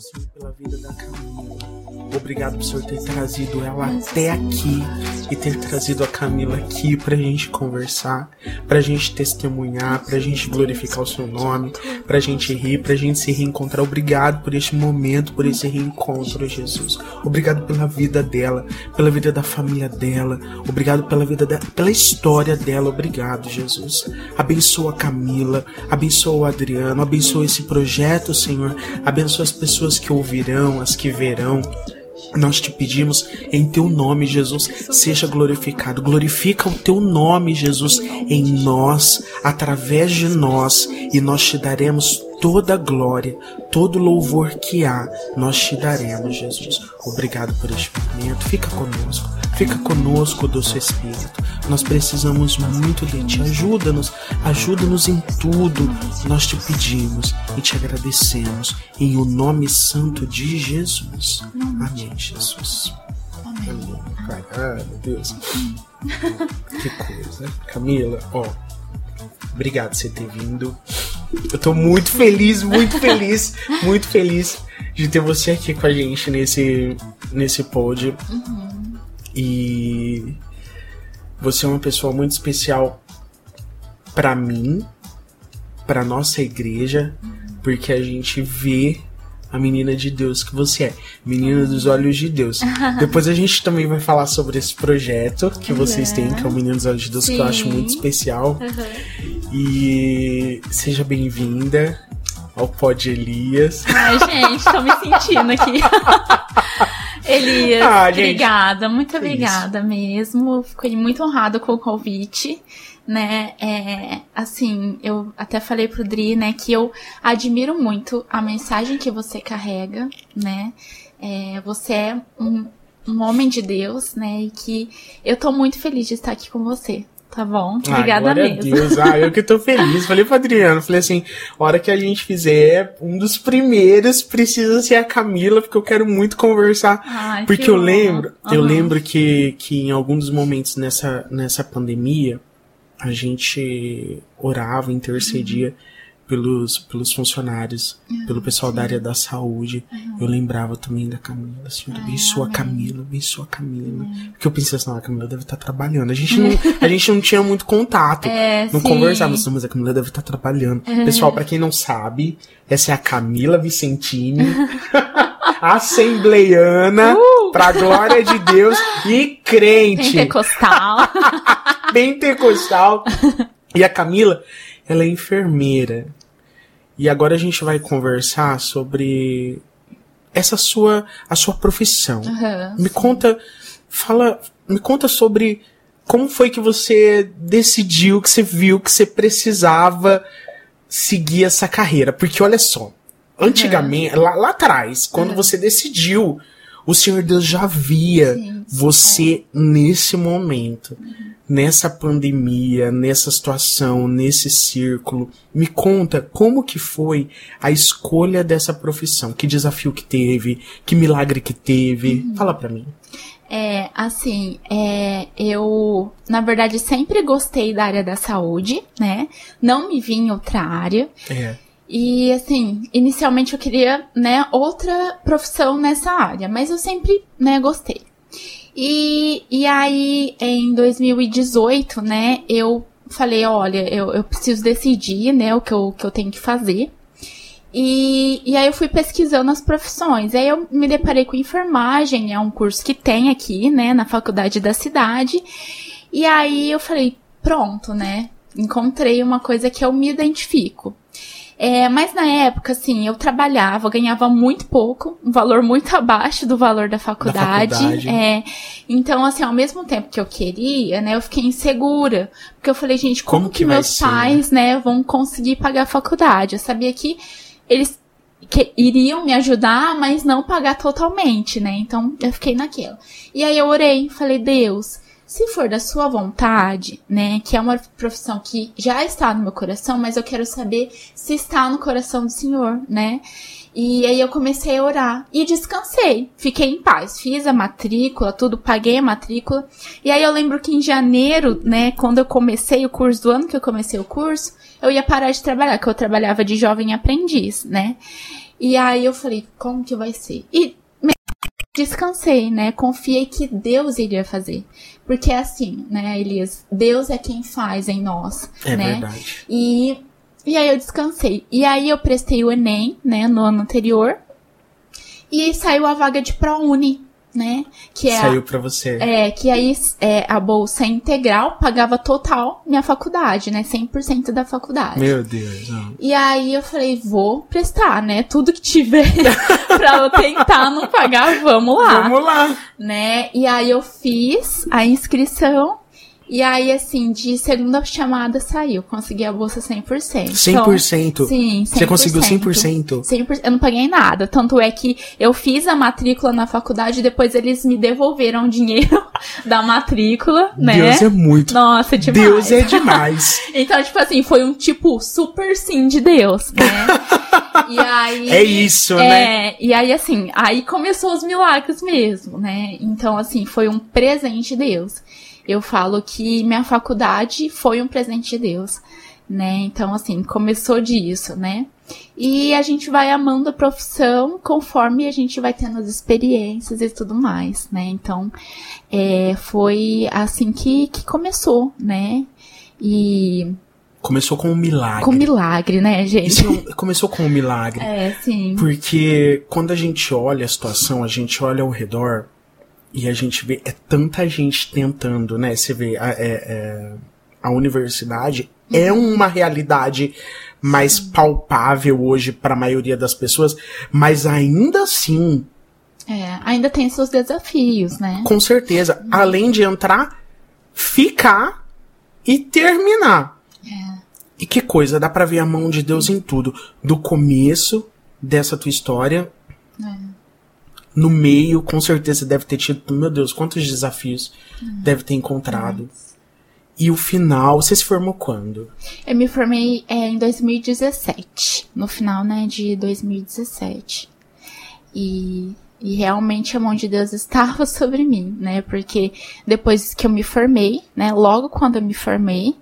Senhor, pela vida da Camila. Obrigado por ter trazido ela até aqui e ter trazido a Camila aqui pra gente conversar, pra gente testemunhar, pra gente glorificar o seu nome, pra gente rir, pra gente se reencontrar. Obrigado por este momento, por esse reencontro, Jesus. Obrigado pela vida dela, pela vida da família dela. Obrigado pela vida dela, pela história dela. Obrigado, Jesus. Abençoa a Camila, abençoa o Adriano, abençoa esse projeto, Senhor. Abençoa as pessoas que ouvirão, as que verão. Nós te pedimos em teu nome, Jesus, seja glorificado. Glorifica o teu nome, Jesus, em nós, através de nós, e nós te daremos toda a glória, todo louvor que há, nós te daremos, Jesus. Obrigado por este momento. Fica conosco. Fica conosco, doce Espírito. Nós precisamos muito de Ti. Ajuda-nos, ajuda-nos em tudo. Nós te pedimos e te agradecemos. Em o nome santo de Jesus. Amém, Jesus. Amém. Ai, meu Deus. Que coisa. Camila, ó. Obrigado por você ter vindo. Eu tô muito feliz, muito feliz, muito feliz de ter você aqui com a gente nesse, nesse pod. Uhum. E você é uma pessoa muito especial para mim, para nossa igreja, porque a gente vê a menina de Deus que você é, menina dos olhos de Deus. Depois a gente também vai falar sobre esse projeto que vocês têm, que é o Menino dos Olhos de Deus, que eu acho Sim. muito especial. Uhum. E seja bem-vinda ao Pod Elias. Ai, gente, tô me sentindo aqui. Elias, Ah, obrigada, muito obrigada mesmo. Fiquei muito honrada com o convite, né? É, assim, eu até falei pro Dri, né, que eu admiro muito a mensagem que você carrega, né? É, você é um, um homem de Deus, né? E que eu tô muito feliz de estar aqui com você. Tá bom? Ah, Obrigada glória mesmo. a Deus. Ah, eu que tô feliz. Falei pro Adriano, falei assim, a hora que a gente fizer, um dos primeiros precisa ser a Camila, porque eu quero muito conversar. Ai, Porque que eu lembro, eu Aham. lembro que, que em alguns momentos nessa, nessa pandemia, a gente orava, intercedia pelos, pelos funcionários, pelo pessoal da área da saúde. Eu lembrava também da Camila, Senhor, abençoa a Camila, abençoa a Camila. Porque eu pensei assim, não, a Camila deve estar trabalhando. A gente não, a gente não tinha muito contato. É, não sim. conversava, assim, mas a Camila deve estar trabalhando. Pessoal, pra quem não sabe, essa é a Camila Vicentini, assembleiana, pra glória de Deus e crente, Pentecostal. pentecostal. E a Camila, ela é enfermeira. E agora a gente vai conversar sobre essa sua, a sua profissão. Aham, Me conta, fala, me conta sobre como foi que você decidiu, que você viu que você precisava seguir essa carreira. Porque olha só, antigamente, lá, lá atrás, quando você decidiu, o Senhor Deus já via Sim, você nesse momento, nessa pandemia, nessa situação, nesse círculo. Me conta como que foi a escolha dessa profissão, que desafio que teve, que milagre que teve. Fala pra mim. É, assim, é, eu, na verdade, sempre gostei da área da saúde, né? Não me vi em outra área. É. E, assim, inicialmente eu queria, né, outra profissão nessa área, mas eu sempre, né, gostei. E, e aí, em 2018, né, eu falei, olha, eu, eu preciso decidir, né, o que eu, que eu tenho que fazer. E, e aí eu fui pesquisando as profissões. Aí eu me deparei com enfermagem, é um curso que tem aqui, né, na faculdade da cidade. E aí eu falei, pronto, né? Encontrei uma coisa que eu me identifico. É, mas na época, assim, eu trabalhava, eu ganhava muito pouco, um valor muito abaixo do valor da faculdade. faculdade. É, então, assim, ao mesmo tempo que eu queria, né, eu fiquei insegura. Porque eu falei, gente, como, Como que, que meus ser, pais, né, vão conseguir pagar a faculdade? Eu sabia que eles que iriam me ajudar, mas não pagar totalmente, né? Então eu fiquei naquela. E aí eu orei, falei, Deus, se for da sua vontade, né, que é uma profissão que já está no meu coração, mas eu quero saber se está no coração do Senhor, né? E aí eu comecei a orar e descansei, fiquei em paz, fiz a matrícula, tudo, paguei a matrícula. E aí eu lembro que em janeiro, né, quando eu comecei o curso, do ano que eu comecei o curso, eu ia parar de trabalhar, que eu trabalhava de jovem aprendiz, né? E aí eu falei, como que vai ser? E descansei, né? Confiei que Deus iria fazer. Porque é assim, né, Elias? Deus é quem faz em nós, É né? verdade. E, e aí eu descansei. E aí eu prestei o Enem, né, no ano anterior. E saiu a vaga de ProUni, né? Que é Saiu pra você. é, que aí é, a bolsa integral pagava total minha faculdade, né? 100% da faculdade. Meu Deus. não. E aí eu falei, vou prestar, né? Tudo que tiver pra eu tentar não pagar, vamos lá, Vamos lá. né? E aí eu fiz a inscrição e aí assim, de segunda chamada saiu, consegui a bolsa 100%. 100%. Então, sim, 100%. Você conseguiu 100%. 100%. Eu não paguei nada. Tanto é que eu fiz a matrícula na faculdade e depois eles me devolveram o dinheiro da matrícula, né? Deus é muito. Nossa, demais. Deus é demais. Então, tipo assim, foi um tipo super sim de Deus, né? e aí. É isso, né? É, e aí assim, aí começou os milagres mesmo, né? Então, assim, foi um presente de Deus. Eu falo que minha faculdade foi um presente de Deus, né? Então, assim, começou disso, né? E a gente vai amando a profissão conforme a gente vai tendo as experiências e tudo mais, né? Então, é, foi assim que, que começou, né? E Começou com um milagre. com milagre, né, gente? Isso é começou com um milagre. É, sim. Porque quando a gente olha a situação, a gente olha ao redor e a gente vê, é tanta gente tentando, né? Você vê, a, é- é- a universidade é uma realidade mais palpável hoje para a maioria das pessoas, mas ainda assim, É, ainda tem seus desafios, né? com certeza, além de entrar, ficar e terminar. E que coisa, dá pra ver a mão de Deus em tudo. Do começo dessa tua história, no meio, com certeza deve ter tido, meu Deus, quantos desafios deve ter encontrado. E o final, você se formou quando? Eu me formei é, em 2017, no final, né, de 2017. E, e realmente a mão de Deus estava sobre mim, né? Porque depois que eu me formei, né, logo quando eu me formei,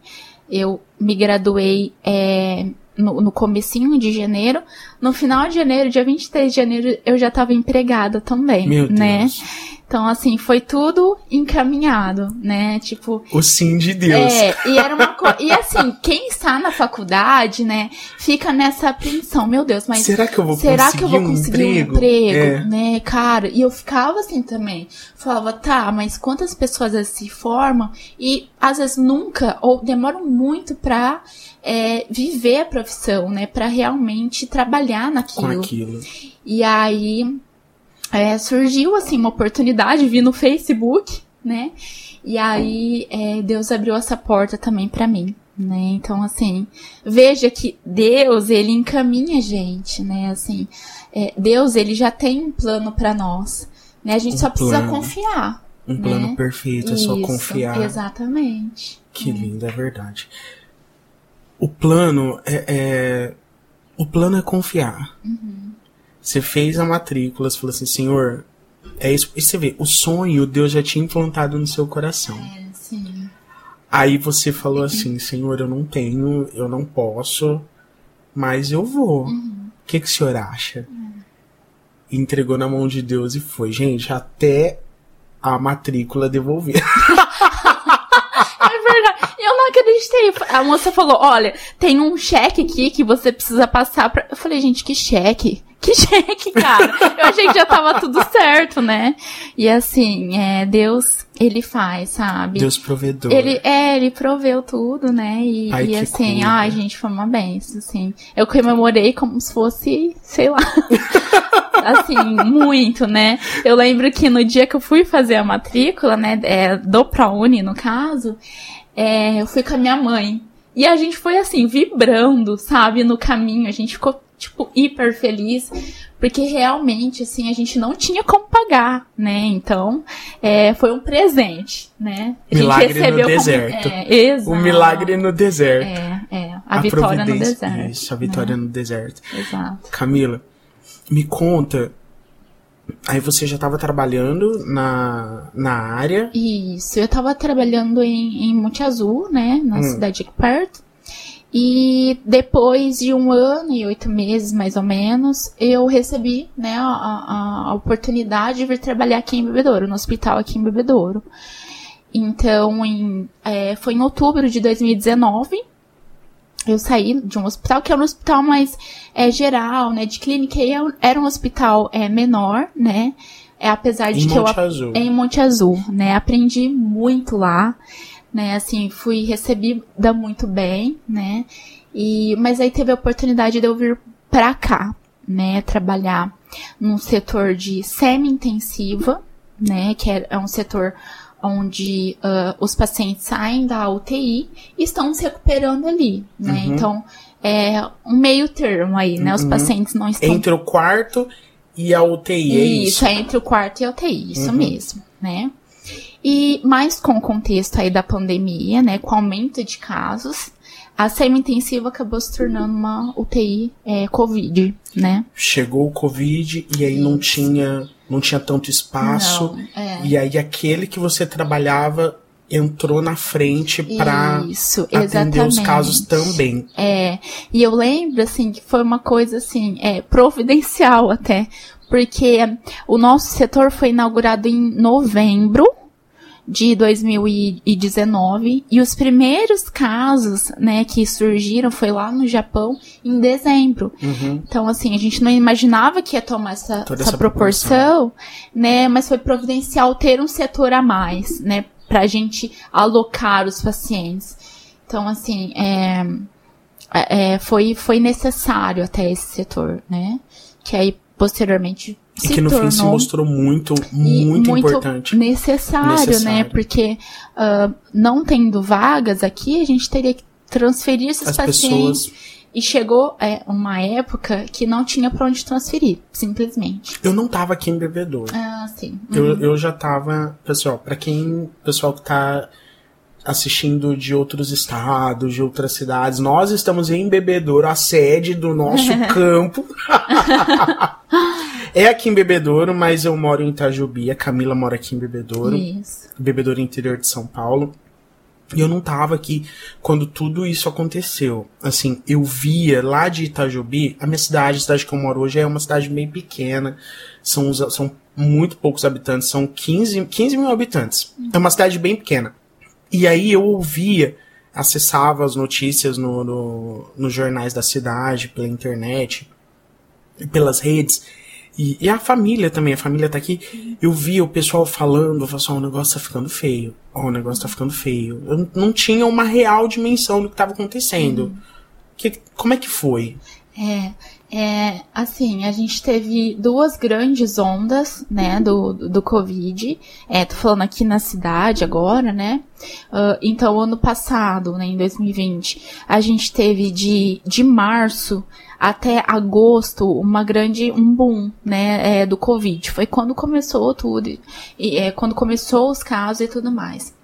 eu me graduei é, no, no comecinho de janeiro. No final de janeiro, dia 23 de janeiro, eu já estava empregada também, Meu né? Deus. Então, assim, foi tudo encaminhado, né? Tipo, O sim de Deus. é, e era uma coisa. E assim, quem está na faculdade, né, fica nessa apreensão, meu Deus, mas Será que eu vou será conseguir que eu vou um conseguir emprego? um emprego, É. né, cara? E eu ficava assim também. Falava, tá, mas quantas pessoas se formam e às vezes nunca, ou demoram muito pra é, viver a profissão, né, pra realmente trabalhar Com naquilo. aquilo. E aí é, surgiu assim uma oportunidade, vi no Facebook, né? E aí é, Deus abriu essa porta também pra mim, né? Então assim, veja que Deus ele encaminha a gente, né? Assim, é, Deus ele já tem um plano pra nós, né? A gente Um só precisa plano. confiar. Um plano Né? perfeito, é só confiar. Exatamente. Que lindo, é verdade. O plano é, é- O plano é confiar. Você fez a matrícula, você falou assim, Senhor, é isso. E você vê, o sonho Deus já tinha implantado no seu coração. É, sim. Aí você falou assim, Senhor, eu não tenho, eu não posso, mas eu vou. O que, que o senhor acha? E entregou na mão de Deus e foi. Gente, até a matrícula devolver. É verdade. Eu não acreditei. A moça falou: olha, tem um cheque aqui que você precisa passar pra. Eu falei, gente, que cheque? Que cheque, cara? Eu achei que já tava tudo certo, né? E assim, é, Deus, ele faz, sabe? Deus provedor. Ele, é, ele proveu tudo, né? E, e assim, coisa. ai, gente, foi uma benção, assim. Eu comemorei como se fosse, sei lá. assim, muito, né? Eu lembro que no dia que eu fui fazer a matrícula, né, é, do ProUni, no caso, é, eu fui com a minha mãe. E a gente foi assim, vibrando, sabe, no caminho. A gente ficou, tipo, hiper feliz. Porque realmente, assim, a gente não tinha como pagar, né? Então, é, foi um presente, né? A gente Milagre no recebeu como- deserto. É, exato. O milagre no deserto. É, é. A, vitória no deserto. Isso, a vitória no deserto. né? Exato. Camila, me conta. Aí você já estava trabalhando na, na área. Isso, eu tava trabalhando em, em Monte Azul, né, na Hum. cidade aqui perto. E depois de um ano e oito meses, mais ou menos, eu recebi né, a, a, a oportunidade de vir trabalhar aqui em Bebedouro, no hospital aqui em Bebedouro. Então, em, é, foi em outubro de 2019, eu saí de um hospital que era um hospital mais é, geral, né, de clínica, e era um hospital é, menor, né, é, apesar de em que Monte eu Azul. em Monte Azul, né, aprendi muito lá, né, assim, fui recebida muito bem, né, e mas aí teve a oportunidade de eu vir pra cá, né, trabalhar num setor de semi-intensiva, né, que é, é um setor onde uh, os pacientes saem da UTI e estão se recuperando ali, né? Uhum. Então, é um meio termo aí, né? Os Uhum. pacientes não estão... Entre o quarto e a UTI, é isso, isso? é entre o quarto e a UTI, isso Uhum. mesmo, né? E mais com o contexto aí da pandemia, né? Com o aumento de casos, a semi-intensiva acabou se tornando uma UTI é, Covid, né? Chegou o Covid e aí não tinha, não tinha tanto espaço. Não, é. E aí aquele que você trabalhava entrou na frente Isso, atender exatamente. os casos também. É, e eu lembro, assim, que foi uma coisa, assim, é, providencial até, porque o nosso setor foi inaugurado em novembro de 2019 e os primeiros casos, né, que surgiram foi lá no Japão em dezembro. Uhum. Então, assim, a gente não imaginava que ia tomar essa, essa essa proporção, né? Mas foi providencial ter um setor a mais, né? Pra gente alocar os pacientes. Então, assim, é, é, foi, foi necessário até esse setor, né? Que aí, posteriormente, E que no fim se mostrou muito, e muito, importante. necessário, né? Necessário. Porque ah, não tendo vagas aqui, a gente teria que transferir esses As pacientes pessoas. e chegou é, uma época que não tinha pra onde transferir, simplesmente. Eu não tava aqui em Bebedouro. Ah, sim. Eu, eu já tava. Pessoal, pra quem. Pessoal que tá assistindo de outros estados, de outras cidades, nós estamos em Bebedouro, a sede do nosso campo. é aqui em Bebedouro, mas eu moro em Itajubi. A Camila mora aqui em Bebedouro. Isso. Bebedouro interior de São Paulo. E eu não tava aqui quando tudo isso aconteceu. Assim, eu via lá de Itajubi, a minha cidade, a cidade que eu moro hoje, é uma cidade bem pequena. São, são muito poucos habitantes, são 15, 15 mil habitantes. É uma cidade bem pequena. E aí eu ouvia, acessava as notícias no, no, nos jornais da cidade, pela internet, pelas redes. E, e a família também, a família tá aqui. Eu via o pessoal falando, eu falava assim, ó, o negócio tá ficando feio. Ó, o negócio tá ficando feio. Eu não tinha uma real dimensão do que tava acontecendo. Que, como é que foi? É, é, assim, a gente teve duas grandes ondas, né, do, do Covid. É, tô falando aqui na cidade agora, né? Ah, então, ano passado, né, em 2020, a gente teve de, de março até agosto uma grande, um boom, né, é, do Covid. Foi quando começou tudo, e, é, quando começou os casos e tudo mais.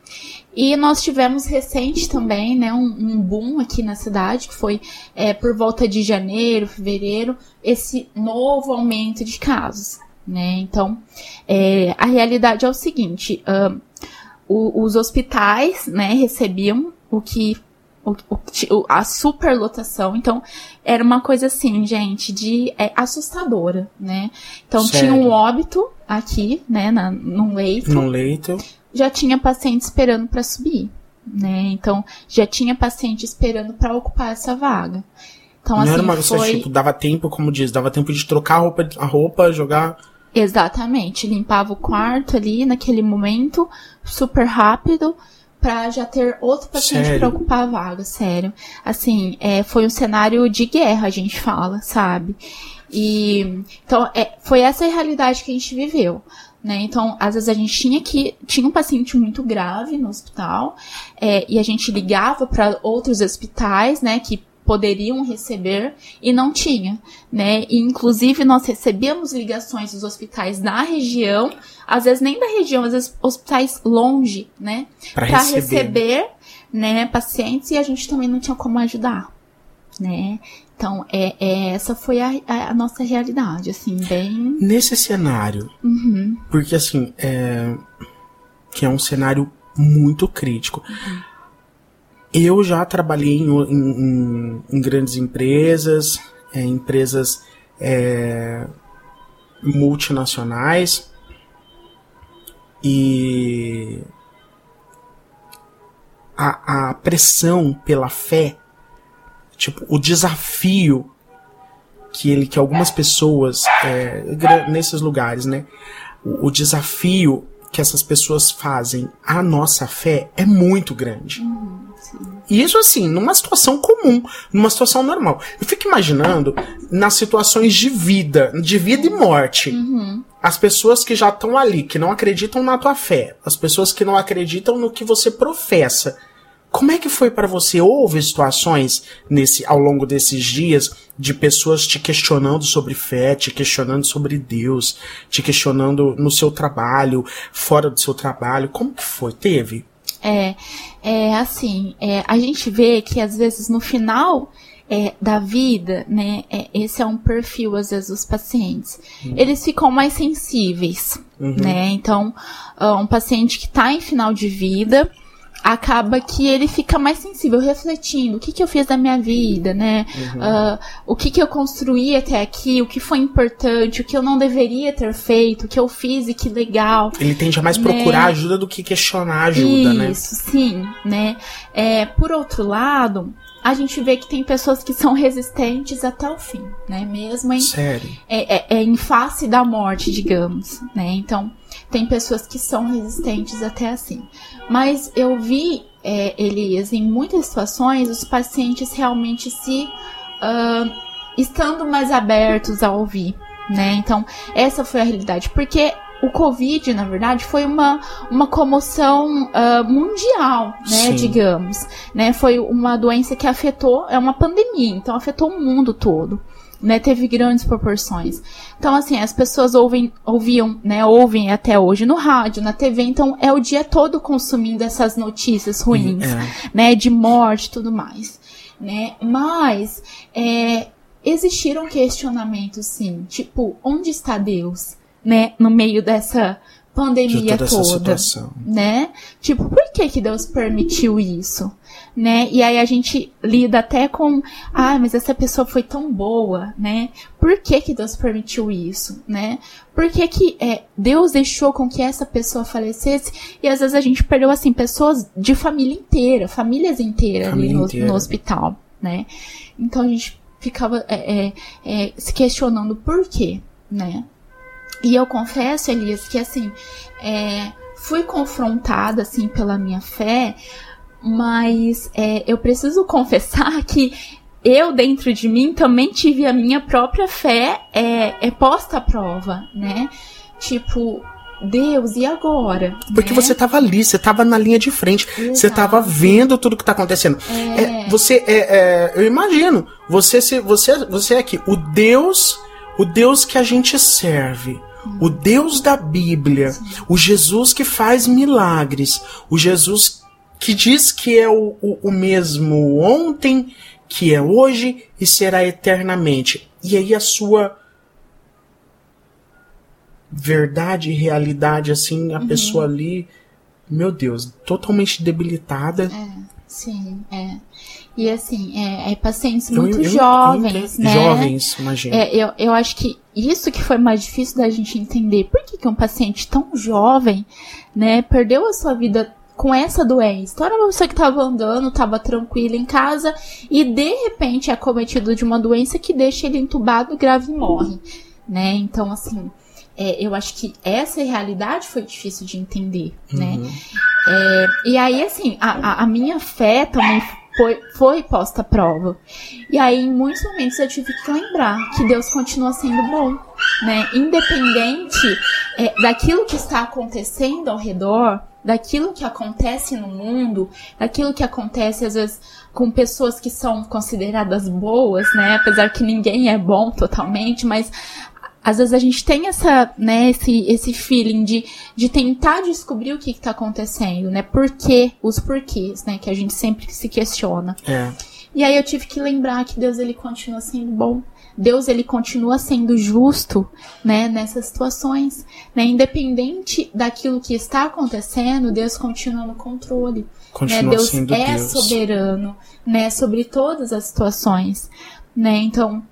E nós tivemos recente também, né, um, um boom aqui na cidade, que foi é, por volta de janeiro, fevereiro, esse novo aumento de casos, né? Então, é, a realidade é o seguinte, o- os hospitais, né, recebiam o que o, a superlotação, então era uma coisa assim, gente, de é, assustadora, né? Então tinha um Sério? óbito aqui, né, na, num leito, No leito? Já tinha paciente esperando para subir, né? Então já tinha paciente esperando para ocupar essa vaga. Então não assim era uma foi tipo, dava tempo, como diz, dava tempo de trocar a roupa, a roupa jogar. exatamente limpava o quarto ali naquele momento super rápido para já ter outro paciente para ocupar a vaga, sério. Assim, é, foi um cenário de guerra, a gente fala, sabe? E então é, foi essa a realidade que a gente viveu. Né? Então, às vezes a gente tinha que. Tinha um paciente muito grave no hospital, é, e a gente ligava para outros hospitais, né, que poderiam receber e não tinha, né? E inclusive nós recebíamos ligações dos hospitais da região, às vezes nem da região, às vezes hospitais longe, né? Para receber. receber, né, pacientes e a gente também não tinha como ajudar, né? Então, é, é- essa foi a, a- nossa realidade, assim, bem. Nesse cenário, Uhum, porque assim, é, que é um cenário muito crítico. Eu já trabalhei em, em, em grandes empresas, é, empresas é, multinacionais e a, a pressão pela fé, tipo, o desafio que ele, que algumas pessoas é, nesses lugares, né, o, o desafio que essas pessoas fazem à nossa fé é muito grande. Uhum, e isso assim, numa situação comum, numa situação normal. Eu fico imaginando nas situações de vida, de vida e morte. Uhum. As pessoas que já estão ali, que não acreditam na tua fé, as pessoas que não acreditam no que você professa. Como é que foi para você? Houve situações nesse ao longo desses dias de pessoas te questionando sobre fé, te questionando sobre Deus, te questionando no seu trabalho, fora do seu trabalho. Como que foi? Teve? É, é assim, é, a gente vê que às vezes no final é, da vida, né, é, esse é um perfil às vezes dos pacientes, uhum. eles ficam mais sensíveis, uhum. né? Então, uh, um paciente que está em final de vida, acaba que ele fica mais sensível, refletindo o que, que eu fiz da minha vida, né? Uhum. Uh, o que, que eu construí até aqui, o que foi importante, o que eu não deveria ter feito, o que eu fiz e que legal. Ele tende a mais né? procurar ajuda do que questionar ajuda, Isso, né? Isso, sim, né? É, por outro lado, a gente vê que tem pessoas que são resistentes até o fim, né? Mesmo em, Sério? É, é, é em face da morte, digamos, né? Então, tem pessoas que são resistentes até assim. Mas eu vi, é, Elias, em muitas situações, os pacientes realmente se. Uh, estando mais abertos a ouvir, né? Então, essa foi a realidade. Porque o Covid, na verdade, foi uma, uma comoção uh, mundial, né, Sim. digamos. Né? Foi uma doença que afetou, é uma pandemia, então afetou o mundo todo né, teve grandes proporções. Então, assim, as pessoas ouvem, ouviam, né, ouvem até hoje no rádio, na TV, então é o dia todo consumindo essas notícias ruins, é. né, de morte e tudo mais, né, mas, é, existiram questionamentos, sim, tipo, onde está Deus, né, no meio dessa pandemia de toda, né? Tipo, por que que Deus permitiu isso? Né? E aí a gente lida até com, ah, mas essa pessoa foi tão boa, né? Por que que Deus permitiu isso, né? Por que que é, Deus deixou com que essa pessoa falecesse? E às vezes a gente perdeu, assim, pessoas de família inteira, famílias inteiras família ali no, inteira. no, hospital, né? Então a gente ficava é, é, é se questionando por quê, né? E eu confesso, Elias, que assim, é, fui confrontada assim pela minha fé, mas é, eu preciso confessar que eu dentro de mim também tive a minha própria fé é, é posta à prova, né? Tipo, Deus, e agora? Porque né? você tava ali, você tava na linha de frente, Exato. você tava vendo tudo que tá acontecendo. É. É, você, é, é, eu imagino, você, se, você, você é aqui, o Deus, o Deus que a gente serve, o Deus da Bíblia, o Jesus que faz milagres, o Jesus que diz que é o, o, o mesmo ontem, que é hoje e será eternamente. E aí a sua verdade e realidade, assim, a uhum. pessoa ali, meu Deus, totalmente debilitada. É, sim, é. E assim, é, é pacientes muito eu, jovens, eu, né? Jovens, imagina. É, eu, eu acho que isso que foi mais difícil da gente entender. Por que, que um paciente tão jovem, né, perdeu a sua vida com essa doença. Então era uma pessoa que estava andando, estava tranquila em casa e de repente é cometido de uma doença que deixa ele entubado, grave e morre, né? Então assim, é, eu acho que essa realidade foi difícil de entender, né? uhum. né? É, e aí assim, a, a, a minha fé também foi, foi posta à prova. E aí, em muitos momentos, eu tive que lembrar que Deus continua sendo bom, né? Independente é, daquilo que está acontecendo ao redor, daquilo que acontece no mundo, daquilo que acontece às vezes com pessoas que são consideradas boas, né? Apesar que ninguém é bom totalmente, mas às vezes a gente tem essa, né, esse, esse feeling de, de tentar descobrir o que está acontecendo, né? Por quê? Os porquês, né? Que a gente sempre se questiona. É. E aí eu tive que lembrar que Deus ele continua sendo bom, Deus ele continua sendo justo, né, nessas situações, né, independente daquilo que está acontecendo, Deus continua no controle. Continua né? Deus é Deus. soberano, né, sobre todas as situações, né? Então,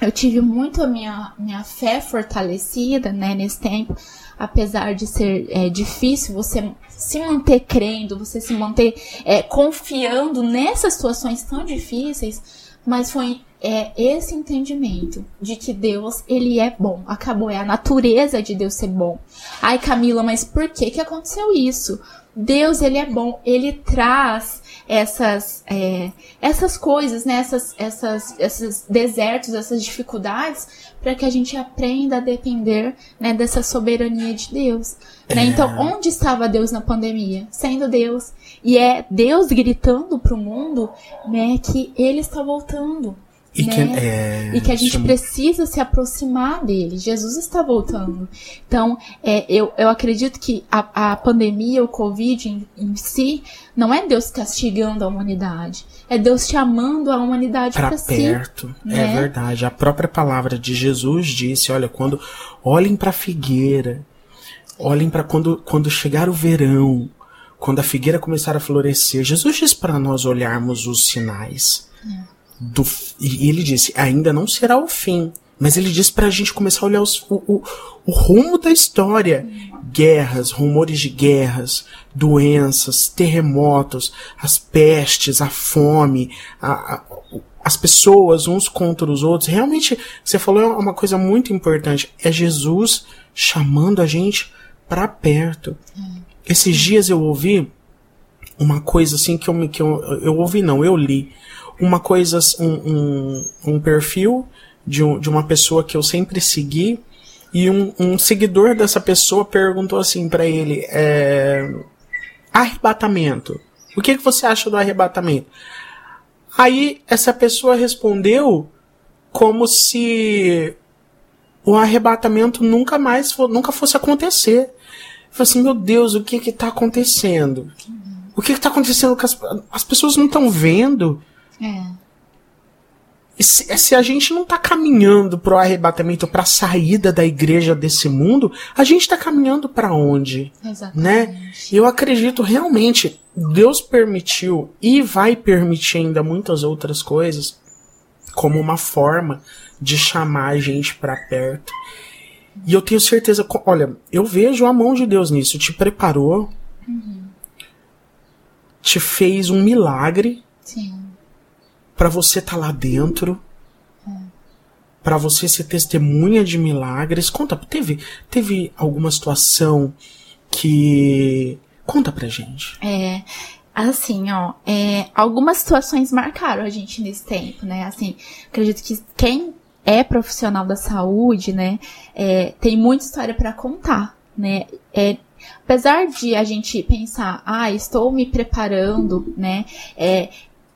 eu tive muito a minha, minha fé fortalecida, né, nesse tempo, apesar de ser é, difícil você se manter crendo, você se manter é, confiando nessas situações tão difíceis, mas foi é, esse entendimento de que Deus, ele é bom. Acabou, é a natureza de Deus ser bom. Ai, Camila, mas por que que aconteceu isso? Deus, ele é bom, ele traz essas, é, essas coisas, né? essas, essas, esses desertos, essas dificuldades, para que a gente aprenda a depender né, dessa soberania de Deus. Né? É. Então, onde estava Deus na pandemia? Sendo Deus. E é Deus gritando para o mundo né, que ele está voltando. E né? que, é, E que a gente chama- precisa se aproximar dele. Jesus está voltando. Então, é, eu, eu acredito que a, a pandemia, o Covid em, em si, não é Deus castigando a humanidade. É Deus chamando a humanidade para si. perto. É né? verdade. A própria palavra de Jesus disse: olha, quando olhem para a figueira, olhem para quando, quando chegar o verão, quando a figueira começar a florescer. Jesus disse para nós olharmos os sinais. Do, e ele disse: ainda não será o fim. Mas ele disse para a gente começar a olhar os- o, o, o rumo da história. Guerras, rumores de guerras, doenças, terremotos, as pestes, a fome, a- a- as pessoas uns contra os outros. Realmente, você falou uma coisa muito importante. É Jesus chamando a gente para perto. Esses dias eu ouvi uma coisa assim que eu, que eu, eu ouvi, não, eu li. Uma coisa, um, um, um perfil de, um, de uma pessoa que eu sempre segui. E um, um seguidor dessa pessoa perguntou assim pra ele: é, arrebatamento. O que, que você acha do arrebatamento? Aí essa pessoa respondeu como se o arrebatamento nunca mais nunca fosse acontecer. Eu falei assim, meu Deus, o que que tá acontecendo? O que que tá acontecendo as, as pessoas não estão vendo? É. Se, se a gente não tá caminhando pro arrebatamento, pra saída da igreja desse mundo, a gente tá caminhando pra onde? Exatamente. né? Eu acredito realmente, Deus permitiu e vai permitir ainda muitas outras coisas como uma forma de chamar a gente pra perto. E eu tenho certeza, olha, eu vejo a mão de Deus nisso, te preparou, te fez um milagre Sim. Pra você estar lá dentro. Pra você ser testemunha de milagres. Conta, teve, teve alguma situação que. Conta pra gente. É, assim, ó, é, algumas situações marcaram a gente nesse tempo, né? Assim, acredito que quem é profissional da saúde, né, é, tem muita história para contar, né? É, apesar de a gente pensar, ah, estou me preparando, né? É,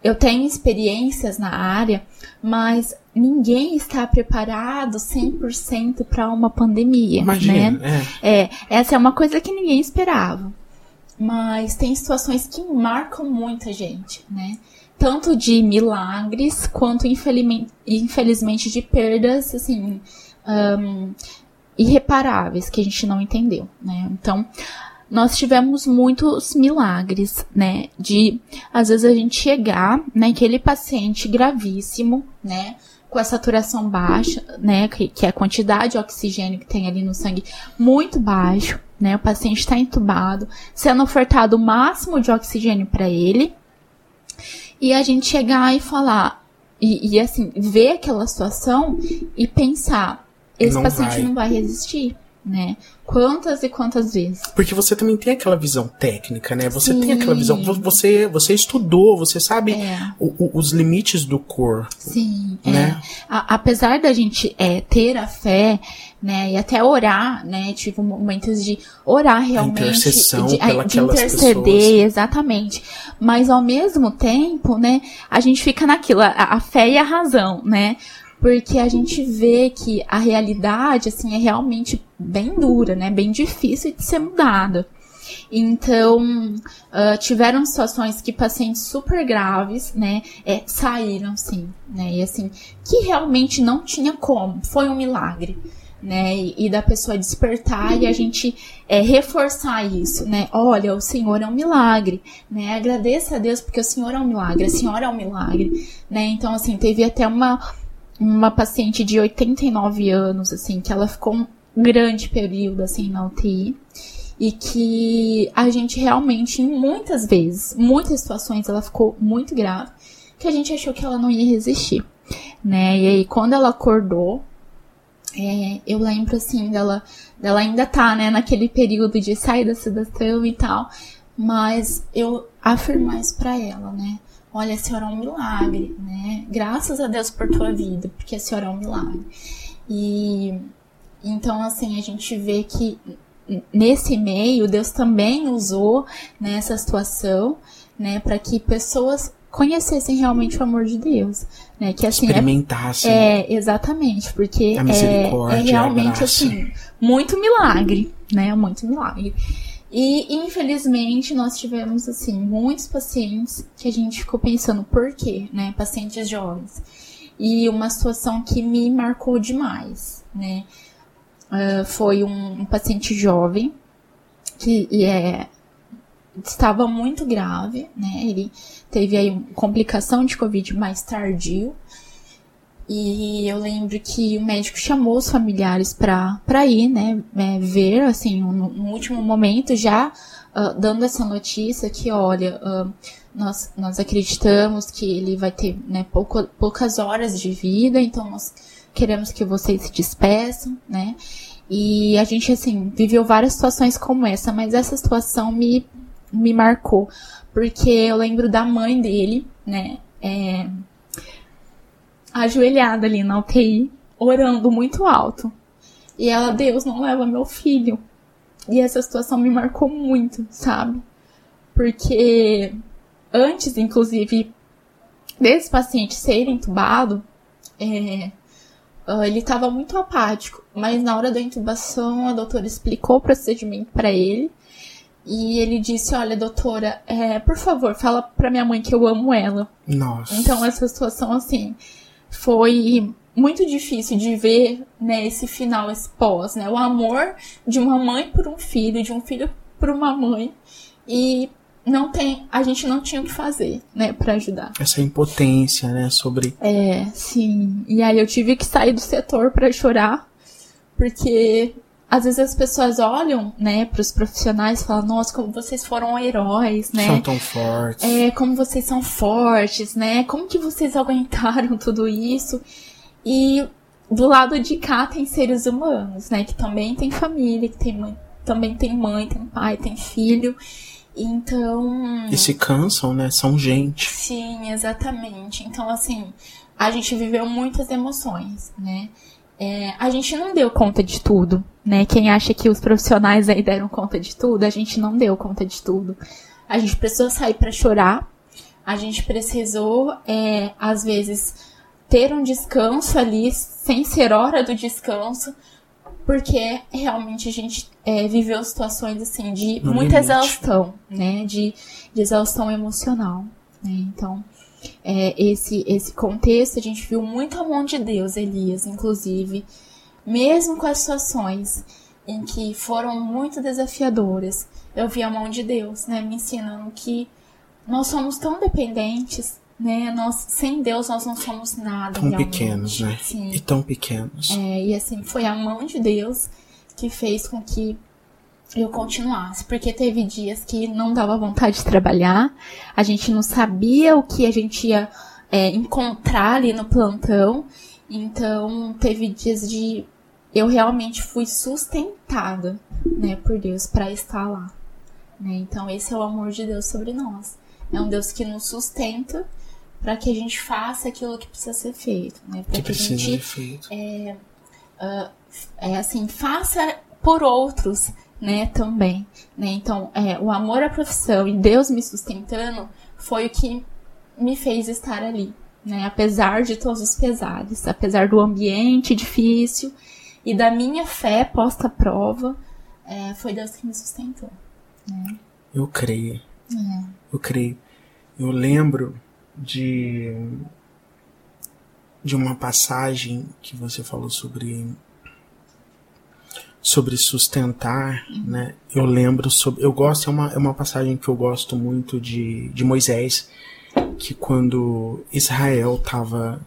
eu tenho experiências na área, mas ninguém está preparado 100% para uma pandemia, Imagina, né? é. É, essa é uma coisa que ninguém esperava. Mas tem situações que marcam muita gente, né? Tanto de milagres quanto, infelizmente, de perdas, assim, ahn, irreparáveis que a gente não entendeu, né? Então, nós tivemos muitos milagres, né? De, às vezes, a gente chegar naquele paciente gravíssimo, né? Com a saturação baixa, né? Que, que é a quantidade de oxigênio que tem ali no sangue muito baixo, né? O paciente está entubado, sendo ofertado o máximo de oxigênio para ele. E a gente chegar e falar, e, e, assim, ver aquela situação e pensar, esse Não paciente vai. não vai resistir, né? Quantas e quantas vezes? Porque você também tem aquela visão técnica, né? Você Sim. tem aquela visão. vo- Você, você estudou, você sabe É. o- o- os limites do corpo. Sim, é. Né? A- apesar da gente é, ter a fé, né, e até orar, né, tive momentos de orar realmente, intercessão de, pela de interceder, pessoas. exatamente. Mas ao mesmo tempo, né, a gente fica naquilo, a, a fé e a razão, né? Porque a gente vê que a realidade, assim, é realmente bem dura, né? Bem difícil de ser mudada. Então, uh, tiveram situações que pacientes super graves, né, é, saíram, sim, né, e assim, que realmente não tinha como, foi um milagre, né, e, e da pessoa despertar e a gente é, reforçar isso, né, olha, o Senhor é um milagre, né, agradeça a Deus porque o Senhor é um milagre, a Senhora é um milagre, né, então, assim, teve até uma, uma paciente de 89 anos, assim, que ela ficou grande período, assim, na UTI, e que a gente realmente, muitas vezes, muitas situações, ela ficou muito grave, que a gente achou que ela não ia resistir, né? E aí, quando ela acordou, é, eu lembro, assim, dela, dela ainda tá, né, naquele período de sair da sedação e tal, mas eu afirmar isso pra ela, né? Olha, a senhora é um milagre, né? Graças a Deus por tua vida, porque a senhora é um milagre. E então, assim, a gente vê que nesse meio, Deus também usou nessa né, situação, né, para que pessoas conhecessem realmente o amor de Deus, né, que assim experimentassem. É, é exatamente, porque é, é realmente assim muito milagre, né, muito milagre. E infelizmente nós tivemos assim muitos pacientes que a gente ficou pensando por quê, né, pacientes jovens. E uma situação que me marcou demais, né? Uh, foi um, um, paciente jovem que é, estava muito grave, né? Ele teve aí complicação de Covid mais tardio. E eu lembro que o médico chamou os familiares para ir, né? É, ver, assim, no, no, último momento, já uh, dando essa notícia que, olha, uh, nós, nós acreditamos que ele vai ter né, pouco, poucas horas de vida, então nós queremos que vocês se despeçam, né? E a gente, assim, viveu várias situações como essa, mas essa situação me, me marcou. Porque eu lembro da mãe dele, né? É, ajoelhada ali na UTI, orando muito alto. E ela, Deus, não leva meu filho. E essa situação me marcou muito, sabe? Porque antes, inclusive, desse paciente ser entubado, é, Uh, ele estava muito apático, mas na hora da intubação a doutora explicou o procedimento para ele e ele disse: Olha, doutora, é, por favor, fala para minha mãe que eu amo ela. Nossa. Então essa situação assim foi muito difícil de ver né, esse final, esse pós, né? O amor de uma mãe por um filho, de um filho por uma mãe e não tem, a gente não tinha o que fazer, né, para ajudar. Essa impotência, né, sobre É, sim. E aí eu tive que sair do setor para chorar, porque às vezes as pessoas olham, né, para os profissionais e falam: "Nossa, como vocês foram heróis, né? São tão fortes. É, como vocês são fortes, né? Como que vocês aguentaram tudo isso?" E do lado de cá tem seres humanos, né, que também tem família, que tem mãe, também tem mãe, tem pai, tem filho. Então. E se cansam, né? São gente. Sim, exatamente. Então, assim, a gente viveu muitas emoções, né? É, a gente não deu conta de tudo, né? Quem acha que os profissionais aí deram conta de tudo, a gente não deu conta de tudo. A gente precisou sair para chorar, a gente precisou, é, às vezes, ter um descanso ali, sem ser hora do descanso, porque realmente a gente é, viveu situações assim de no muita limite. exaustão, né? De, de, exaustão emocional. Né? Então, é, esse, esse contexto a gente viu muito a mão de Deus, Elias, inclusive, mesmo com as situações em que foram muito desafiadoras, eu vi a mão de Deus, né? Me ensinando que nós somos tão dependentes né? Nós, sem Deus, nós não somos nada. Tão realmente. pequenos, né? Sim. E tão pequenos. É, e assim, foi a mão de Deus que fez com que eu continuasse, porque teve dias que não dava vontade de trabalhar, a gente não sabia o que a gente ia é, encontrar ali no plantão, então teve dias de eu realmente fui sustentada, né, por Deus para estar lá, né? Então esse é o amor de Deus sobre nós. É um Deus que nos sustenta para que a gente faça aquilo que precisa ser feito, né? Que, que a gente ser feito. É, uh, é assim faça por outros, né? Também, né? Então, é, o amor à profissão e Deus me sustentando foi o que me fez estar ali, né? Apesar de todos os pesares, apesar do ambiente difícil e da minha fé posta à prova, é, foi Deus que me sustentou. É. Eu creio. É. Eu creio. Eu lembro de de uma passagem que você falou sobre sobre sustentar, né? Eu lembro sobre, eu gosto é uma, é uma passagem que eu gosto muito de, de Moisés, que quando Israel estava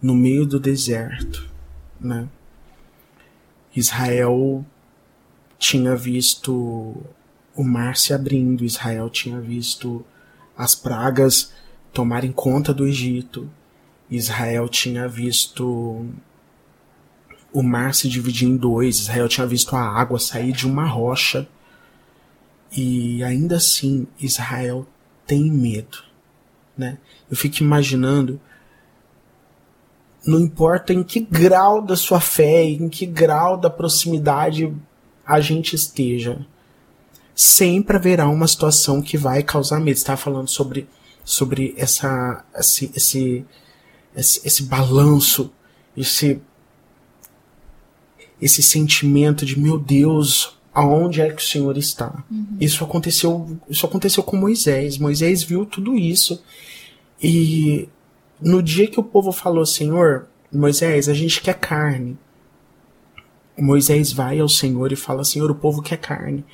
no meio do deserto, né? Israel tinha visto o mar se abrindo, Israel tinha visto as pragas tomarem conta do Egito, Israel tinha visto o mar se dividir em dois, Israel tinha visto a água sair de uma rocha. E ainda assim, Israel tem medo, né? Eu fico imaginando não importa em que grau da sua fé, em que grau da proximidade a gente esteja, sempre haverá uma situação que vai causar medo. Está falando sobre sobre essa esse esse esse, esse balanço, esse esse sentimento de meu Deus, aonde é que o Senhor está? Uhum. Isso aconteceu, isso aconteceu com Moisés. Moisés viu tudo isso e no dia que o povo falou, Senhor, Moisés, a gente quer carne. Moisés vai ao Senhor e fala, Senhor, o povo quer carne.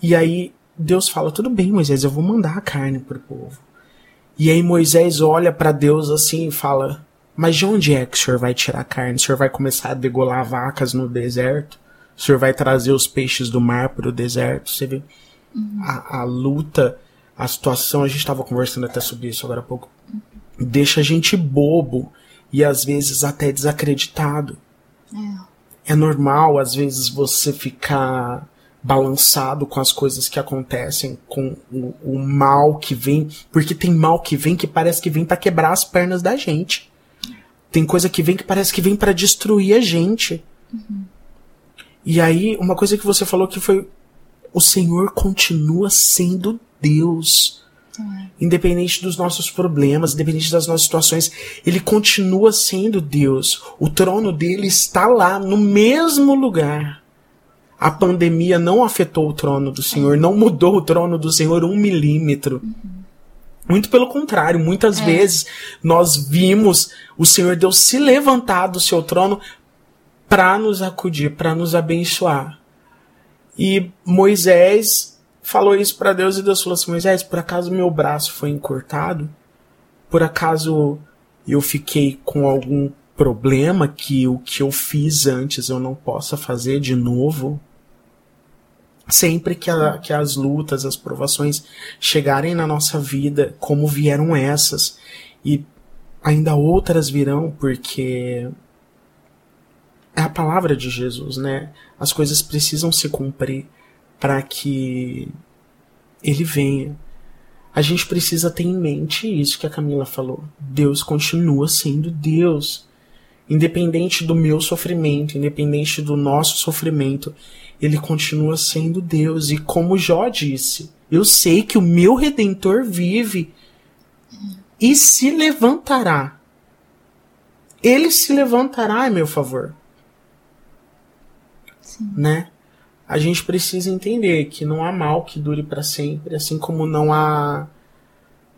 E aí Deus fala, tudo bem, Moisés, eu vou mandar a carne pro povo. E aí Moisés olha para Deus assim e fala, mas de onde é que o senhor vai tirar carne? O senhor vai começar a degolar vacas no deserto? O senhor vai trazer os peixes do mar para o deserto? Você vê uhum. a, a, luta, a situação, a gente estava conversando até sobre isso agora há pouco, deixa a gente bobo e às vezes até desacreditado. É. é normal, às vezes, você ficar balançado com as coisas que acontecem, com o, o, mal que vem, porque tem mal que vem que parece que vem para quebrar as pernas da gente. Tem coisa que vem que parece que vem para destruir a gente. Uhum. E aí, uma coisa que você falou que foi: o Senhor continua sendo Deus. Uhum. Independente dos nossos problemas, independente das nossas situações, ele continua sendo Deus. O trono dele está lá, no mesmo lugar. A pandemia não afetou o trono do Senhor, não mudou o trono do Senhor um milímetro. Uhum. Muito pelo contrário, muitas é. vezes nós vimos o Senhor Deus se levantar do seu trono para nos acudir, para nos abençoar. E Moisés falou isso para Deus e Deus falou assim: Moisés, por acaso meu braço foi encurtado? Por acaso eu fiquei com algum problema que o que eu fiz antes eu não possa fazer de novo? Sempre que, a, que as lutas, as provações chegarem na nossa vida, como vieram essas, e ainda outras virão, porque é a palavra de Jesus, né? As coisas precisam se cumprir para que ele venha. A gente precisa ter em mente isso que a Camila falou. Deus continua sendo Deus. Independente do meu sofrimento, independente do nosso sofrimento, ele continua sendo Deus. E como Jó disse, eu sei que o meu redentor vive e se levantará. Ele se levantará em meu favor. Sim. Né? A gente precisa entender que não há mal que dure para sempre, assim como não há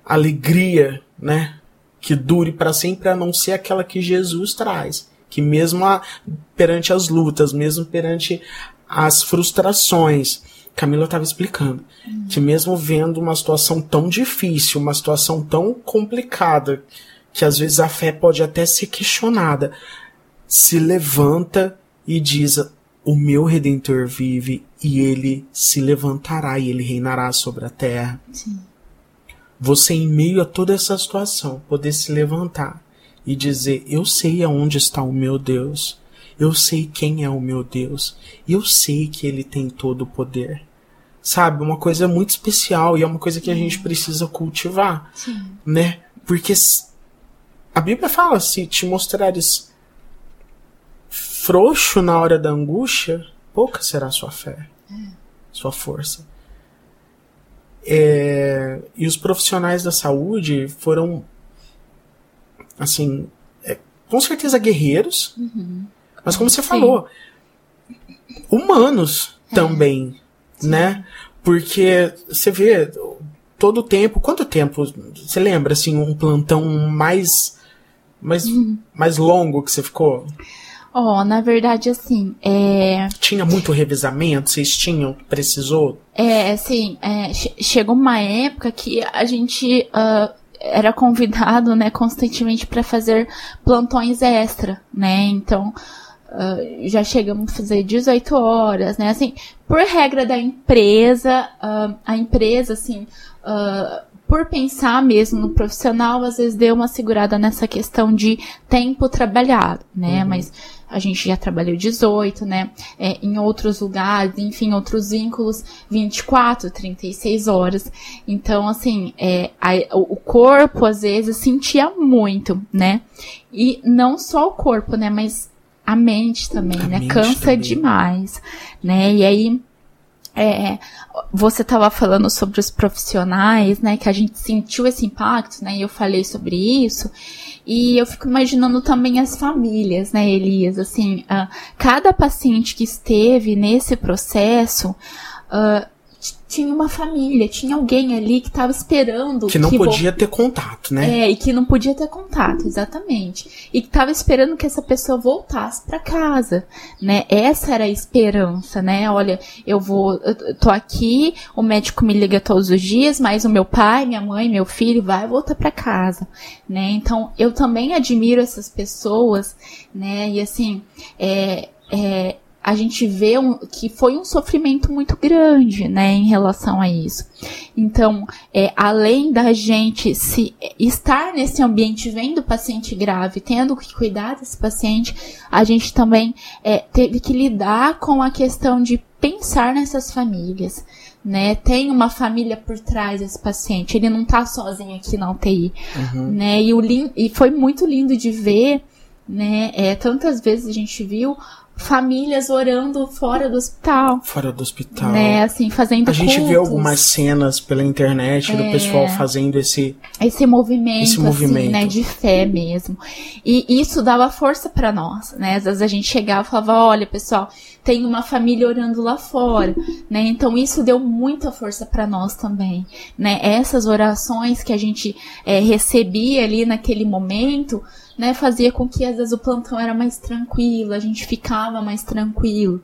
alegria, né, que dure para sempre a não ser aquela que Jesus traz, que mesmo a, perante as lutas, mesmo perante as frustrações. Camila estava explicando uhum. que mesmo vendo uma situação tão difícil, uma situação tão complicada, que às vezes a fé pode até ser questionada, se levanta e diz: O meu redentor vive e ele se levantará e ele reinará sobre a terra. Sim. Você, em meio a toda essa situação, poder se levantar e dizer: Eu sei aonde está o meu Deus. Eu sei quem é o meu Deus. E eu sei que ele tem todo o poder. Sabe? Uma coisa muito especial e é uma coisa que a gente precisa cultivar. Sim. Né? Porque a Bíblia fala: se te mostrares frouxo na hora da angústia, pouca será a sua fé, é. sua força. É, e os profissionais da saúde foram, assim, é, com certeza guerreiros, uhum. Mas como você Sim. falou, humanos é. também, Sim. né? Porque você vê todo o tempo, quanto tempo, você lembra, assim, um plantão mais, mais, uhum. mais longo que você ficou? Ó, oh, na verdade, assim, é... Tinha muito revezamento? Vocês tinham? Precisou? É, assim, é, chegou uma época que a gente uh, era convidado, né, constantemente para fazer plantões extra, né? Então, uh, já chegamos a fazer 18 horas, né? Assim, por regra da empresa, uh, a empresa, assim, por pensar mesmo no profissional, às vezes deu uma segurada nessa questão de tempo trabalhado, né? Uhum. Mas a gente já trabalhou 18, né? É, em outros lugares, enfim, outros vínculos, 24, 36 horas. Então, assim, é, a, o corpo, às vezes, sentia muito, né? E não só o corpo, né? Mas a mente também, a né? Mente Cansa também. demais, né? E aí é, você estava falando sobre os profissionais, né, que a gente sentiu esse impacto, né, e eu falei sobre isso, e eu fico imaginando também as famílias, né, Elias, assim, uh, cada paciente que esteve nesse processo, uh, tinha uma família, tinha alguém ali que estava esperando. Que não que podia ter contato, né? É, e que não podia ter contato, exatamente. E que estava esperando que essa pessoa voltasse para casa, né? Essa era a esperança, né? Olha, eu vou, eu tô aqui, o médico me liga todos os dias, mas o meu pai, minha mãe, meu filho vai voltar para casa, né? Então, eu também admiro essas pessoas, né? E assim, é, é, a gente vê um, que foi um sofrimento muito grande, né, em relação a isso. Então, é, além da gente se estar nesse ambiente vendo o paciente grave, tendo que cuidar desse paciente, a gente também é, teve que lidar com a questão de pensar nessas famílias. Né, tem uma família por trás desse paciente, ele não tá sozinho aqui na UTI, uhum. né, e, o, e foi muito lindo de ver, né, é, tantas vezes a gente viu famílias orando fora do hospital. Fora do hospital. Né, assim, fazendo A gente cultos. vê algumas cenas pela internet é, do pessoal fazendo esse esse movimento, esse movimento. Assim, né, de fé mesmo. E isso dava força para nós, né? Às vezes a gente chegava e falava, olha, pessoal, tem uma família orando lá fora, né? Então isso deu muita força para nós também, né? Essas orações que a gente é, recebia ali naquele momento, né, fazia com que às vezes o plantão era mais tranquilo, a gente ficava mais tranquilo.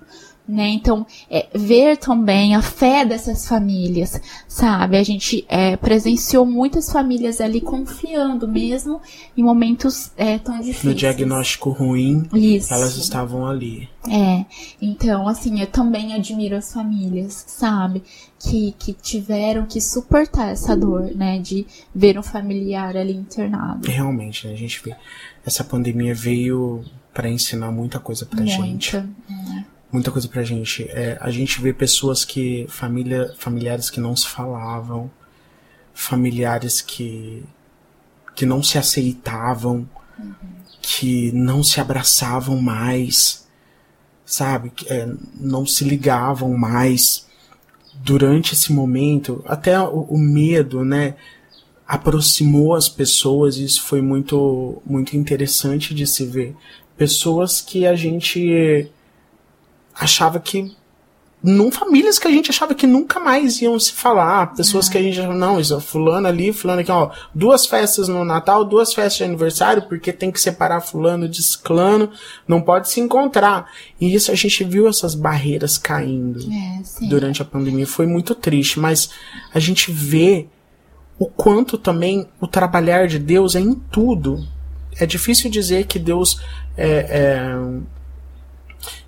Né? Então, é, ver também a fé dessas famílias, sabe? A gente é, presenciou muitas famílias ali confiando mesmo em momentos é, tão difíceis. No diagnóstico ruim, Isso. elas estavam ali. É, então, assim, eu também admiro as famílias, sabe? Que, que tiveram que suportar essa dor, né? De ver um familiar ali internado. Realmente, né? A gente vê. Essa pandemia veio para ensinar muita coisa pra muita, gente. É muita coisa pra gente. É, a gente vê pessoas que. Família, familiares que não se falavam, familiares que. que não se aceitavam, uhum. que não se abraçavam mais, sabe? É, não se ligavam mais. Durante esse momento, até o, o medo, né? aproximou as pessoas e isso foi muito muito interessante de se ver pessoas que a gente achava que. Num famílias que a gente achava que nunca mais iam se falar. Pessoas que a gente achava, não, isso, fulano ali, fulano aqui, ó. Duas festas no Natal, duas festas de aniversário, porque tem que separar fulano de ciclano, não pode se encontrar. E isso a gente viu essas barreiras caindo é, durante a pandemia. Foi muito triste, mas a gente vê o quanto também o trabalhar de Deus é em tudo. É difícil dizer que Deus é, é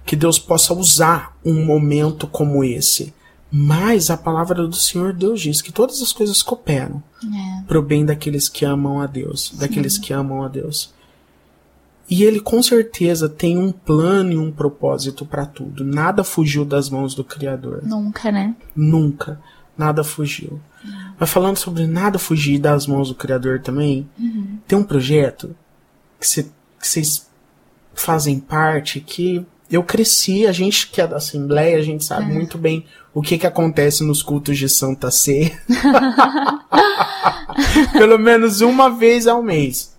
que Deus possa usar um momento como esse. Mas a palavra do Senhor Deus diz que todas as coisas cooperam é. para o bem daqueles que amam a Deus, Sim. daqueles que amam a Deus. E ele com certeza tem um plano e um propósito para tudo. Nada fugiu das mãos do Criador. Nunca, né? Nunca. Nada fugiu. Uhum. Mas falando sobre nada fugir das mãos do Criador também, uhum. tem um projeto que vocês fazem parte que eu cresci, a gente que é da Assembleia, a gente sabe é. muito bem o que que acontece nos cultos de Santa Ceia. Pelo menos uma vez ao mês.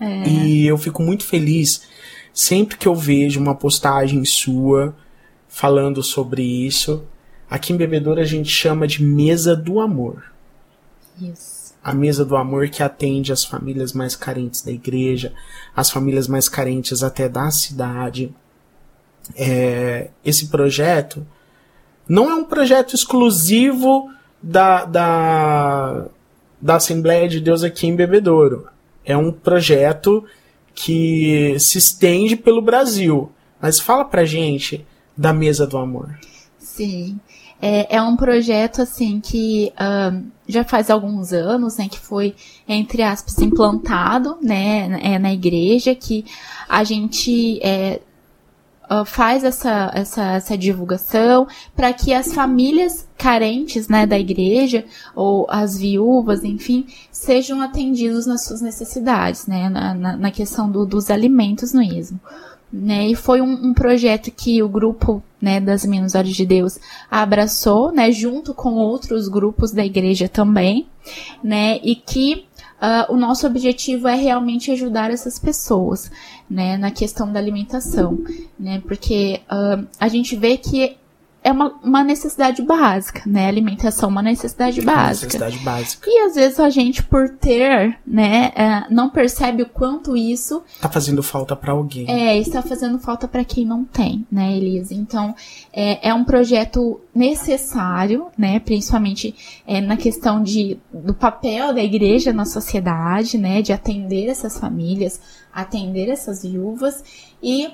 É. E eu fico muito feliz sempre que eu vejo uma postagem sua falando sobre isso. Aqui em Bebedouro a gente chama de mesa do amor. Isso. A mesa do amor que atende as famílias mais carentes da igreja, as famílias mais carentes até da cidade. É, esse projeto não é um projeto exclusivo da, da, da Assembleia de Deus aqui em Bebedouro. É um projeto que se estende pelo Brasil. Mas fala pra gente da Mesa do Amor. Sim. É, é um projeto, assim, que já faz alguns anos, né, que foi, entre aspas, implantado, né, é, na igreja, que a gente é, uh, faz essa, essa, essa divulgação para que as famílias carentes, né, da igreja, ou as viúvas, enfim, sejam atendidos nas suas necessidades, né, na, na, na questão do, dos alimentos no ismo né? E foi um, um, projeto que o grupo, né, das Meninas Olhos de Deus abraçou, né, junto com outros grupos da igreja também, né? E que uh, o nosso objetivo é realmente ajudar essas pessoas, né, na questão da alimentação, né? Porque uh, a gente vê que é uma, uma necessidade básica, né? Alimentação é uma necessidade básica. Necessidade básica. E às vezes a gente, por ter, né, é, não percebe o quanto isso. Tá fazendo falta para alguém. É, está fazendo falta para quem não tem, né, Elisa? Então, é, é um projeto necessário, né? Principalmente é, na questão de, do papel da igreja na sociedade, né? De atender essas famílias, atender essas viúvas. E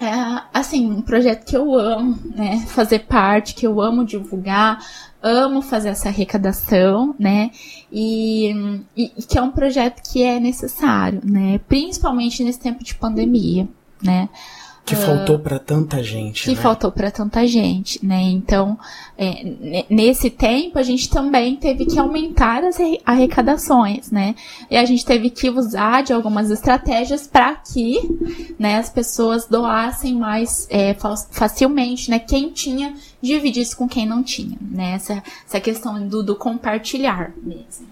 é, assim, um projeto que eu amo, né, fazer parte, que eu amo divulgar, amo fazer essa arrecadação, né, e, e, e que é um projeto que é necessário, né, principalmente nesse tempo de pandemia, né. Que faltou para tanta gente. Que né? faltou para tanta gente, né? Então, é, nesse tempo, a gente também teve que aumentar as arrecadações, né? E a gente teve que usar de algumas estratégias para que né, as pessoas doassem mais é, facilmente, né? Quem tinha dividisse com quem não tinha, né? Essa, essa questão do, do compartilhar mesmo.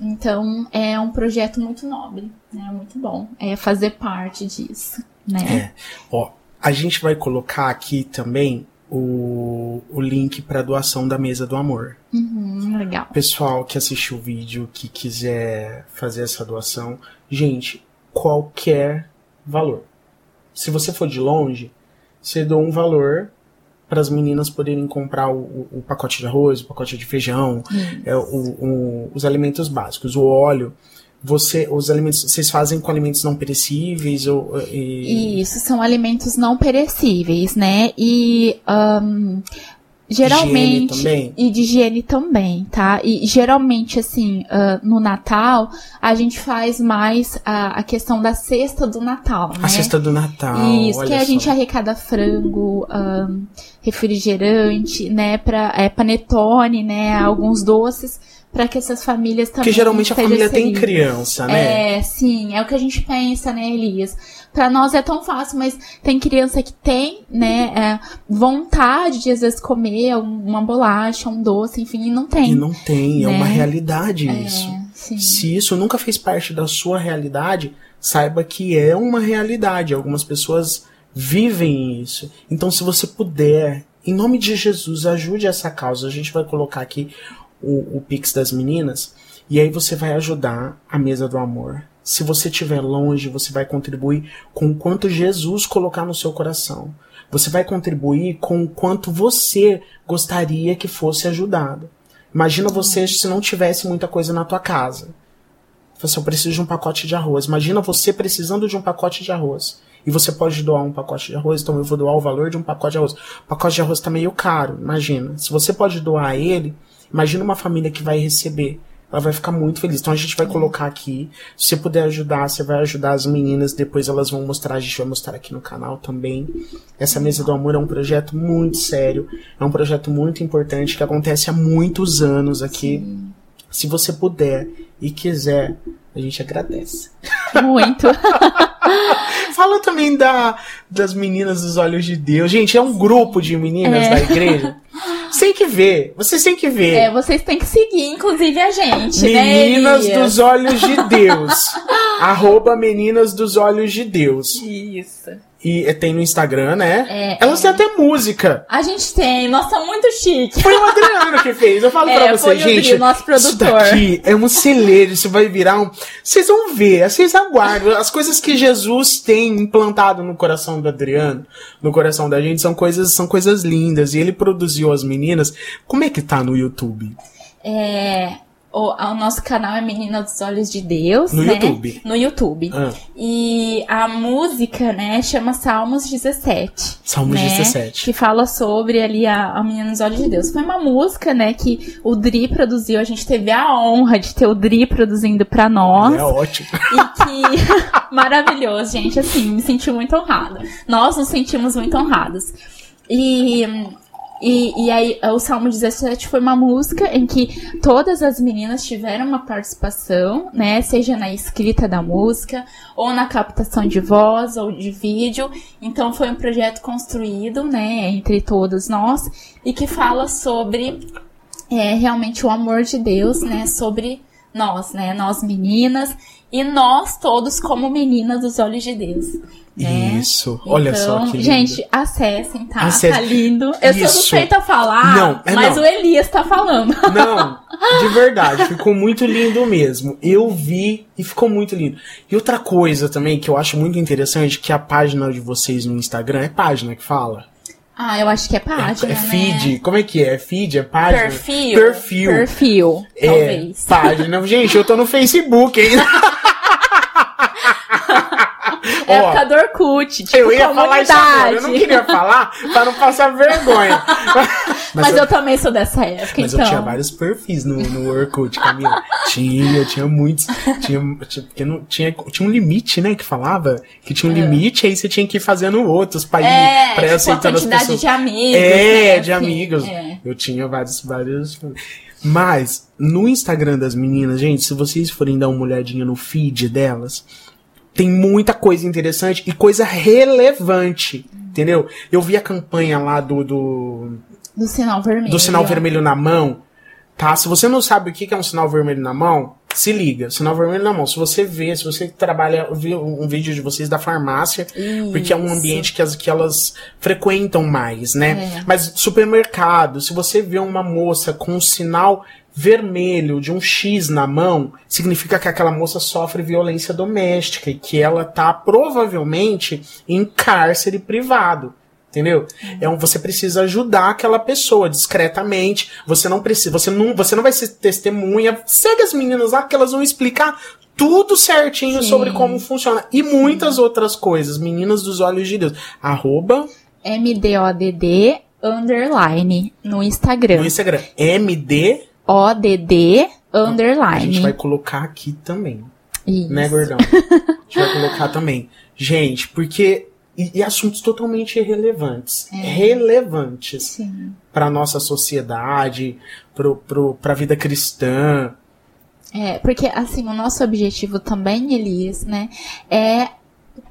Então, é um projeto muito nobre, né? Muito bom é fazer parte disso né? É. Ó, a gente vai colocar aqui também o, o link para doação da mesa do amor. Uhum, legal. Pessoal que assistiu o vídeo, que quiser fazer essa doação, gente, qualquer valor. Se você for de longe, você doa um valor para as meninas poderem comprar o, o, o, pacote de arroz, o pacote de feijão, é, o, os alimentos básicos, o óleo você os alimentos vocês fazem com alimentos não perecíveis ou e... isso são alimentos não perecíveis né? E um, geralmente também. e de higiene também tá? E geralmente assim uh, no Natal a gente faz mais a, a, questão da cesta do Natal né? a cesta do Natal isso que a gente arrecada frango um, refrigerante né? Para é, panetone né? Alguns doces para que essas famílias também. Porque geralmente a família tem criança, né? É, sim, é o que a gente pensa, né, Elias? Para nós é tão fácil, mas tem criança que tem, né, é, vontade de às vezes comer uma bolacha, um doce, enfim, e não tem. E não tem, né? é uma né? realidade é, isso. Sim. Se isso nunca fez parte da sua realidade, saiba que é uma realidade. Algumas pessoas vivem isso. Então, se você puder, em nome de Jesus, ajude essa causa. A gente vai colocar aqui o, o Pix das meninas, e aí você vai ajudar a mesa do amor. Se você estiver longe, você vai contribuir com o quanto Jesus colocar no seu coração. Você vai contribuir com o quanto você gostaria que fosse ajudado. Imagina você se não tivesse muita coisa na tua casa. Você precisa de um pacote de arroz. Imagina você precisando de um pacote de arroz. E você pode doar um pacote de arroz, então eu vou doar o valor de um pacote de arroz. O pacote de arroz tá meio caro, imagina. Se você pode doar ele, Imagina uma família que vai receber. Ela vai ficar muito feliz. Então a gente vai colocar aqui. Se você puder ajudar, você vai ajudar as meninas. Depois elas vão mostrar, a gente vai mostrar aqui no canal também. Essa Mesa do Amor é um projeto muito sério. É um projeto muito importante que acontece há muitos anos aqui. Sim. Se você puder e quiser, a gente agradece. Muito. Fala também da, das meninas dos olhos de Deus. Gente, é um grupo de meninas é. da igreja. Tem que ver. Vocês têm que ver. É, vocês têm que seguir, inclusive, a gente. Né, meninas né, dos olhos de Deus. Arroba Meninas dos Olhos de Deus. Isso. E tem no Instagram, né? É, Elas têm até música. A gente tem, nossa, muito chique. Foi o Adriano que fez. Eu falo É, pra foi você, o Dri, gente. o nosso Isso produtor. daqui é um celeiro, isso vai virar um. Vocês vão ver, vocês aguardam. As coisas que Jesus tem implantado no coração do Adriano, no coração da gente, são coisas, são coisas lindas. E ele produziu as meninas. Como é que tá no YouTube? É, o, o nosso canal é Menina dos Olhos de Deus, No né? YouTube. No YouTube. Ah. E a música, né, chama Salmos 17. Salmos né, 17. Que fala sobre ali a, a Menina dos Olhos de Deus. Foi uma música, né, que o Dri produziu. A gente teve a honra de ter o Dri produzindo pra nós. É ótimo. E que. Maravilhoso, gente. Assim, me senti muito honrada. Nós nos sentimos muito honrados. E. E, e aí, o Salmo 17 foi uma música em que todas as meninas tiveram uma participação, né? Seja na escrita da música, ou na captação de voz, ou de vídeo. Então, foi um projeto construído, né? Entre todos nós, e que fala sobre é, realmente o amor de Deus, né? Sobre nós, né? Nós meninas e nós todos como meninas dos olhos de Deus. Né? Isso. Olha só Então, que lindo. Gente, acessem, tá? Acessem. Tá lindo. Eu sou Isso. suspeita a falar, Não, é mas não. o Elias tá falando. Não, de verdade, ficou muito lindo mesmo. Eu vi e ficou muito lindo. E outra coisa também que eu acho muito interessante, que a página de vocês no Instagram é página que fala. Ah, eu acho que é página, é né? feed. Como é que é? É feed? É página? Perfil. Perfil. Perfil, É, talvez. página. Gente, eu tô no Facebook ainda. É Ó, época do Orkut, tipo, eu ia falar isso agora, eu não comunidade. queria falar pra não passar vergonha. Mas, eu, também sou dessa época, Mas então. eu tinha vários perfis no, no Orkut, Camila. tinha, eu tinha muitos. Tinha, porque não, tinha, tinha um limite, né, que falava. Que tinha um limite, aí você tinha que ir fazendo outros pra ir, É, pra ir tipo, a aceitando as pessoas. de amigos. É, né, de amigos. é. Eu tinha vários, vários. Mas, no Instagram das meninas, gente, se vocês forem dar uma olhadinha no feed delas, tem muita coisa interessante e coisa relevante. Entendeu? Eu vi a campanha lá do, do, Do sinal vermelho. do sinal vermelho na mão, tá? Se você não sabe o que é um sinal vermelho na mão, se liga, sinal vermelho na mão. Se você vê, se você trabalha, vê um vídeo de vocês da farmácia, porque é um Isso. ambiente que, as, que elas frequentam mais, né? É. Mas supermercado, se você vê uma moça com um sinal vermelho de um X na mão, significa que aquela moça sofre violência doméstica e que ela tá provavelmente em cárcere privado. Entendeu? É um, você precisa ajudar aquela pessoa discretamente. Você não precisa, você não, você não vai ser testemunha. Segue as meninas lá que elas vão explicar tudo certinho Sim. sobre como funciona. E muitas outras coisas. Meninas dos olhos de Deus. Arroba MDODD underline no Instagram. no Instagram. MD. ODD A underline. gente vai colocar aqui também. Isso. Né, gordão? A gente vai colocar também. Gente, porque. E, e assuntos totalmente irrelevantes. Relevantes. Sim. para nossa sociedade, pro, pra vida cristã. É, porque assim, o nosso objetivo também, Elias, né, é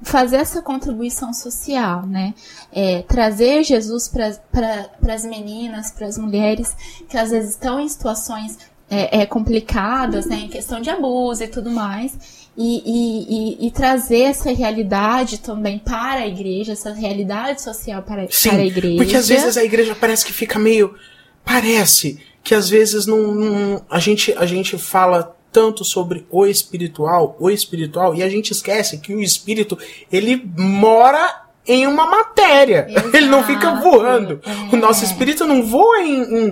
fazer essa contribuição social, né? É, trazer Jesus para as meninas, para as mulheres que às vezes estão em situações é, é, complicadas, né? Em questão de abuso e tudo mais. E, e, e, trazer essa realidade também para a igreja, essa realidade social para, Sim, para a igreja. porque às vezes a igreja parece que fica meio. Parece que às vezes não, não- a, gente, a gente fala tanto sobre o espiritual, o espiritual, e a gente esquece que o espírito, ele mora em uma matéria. Ele não fica Exato, voando. é. O nosso espírito não voa em, em,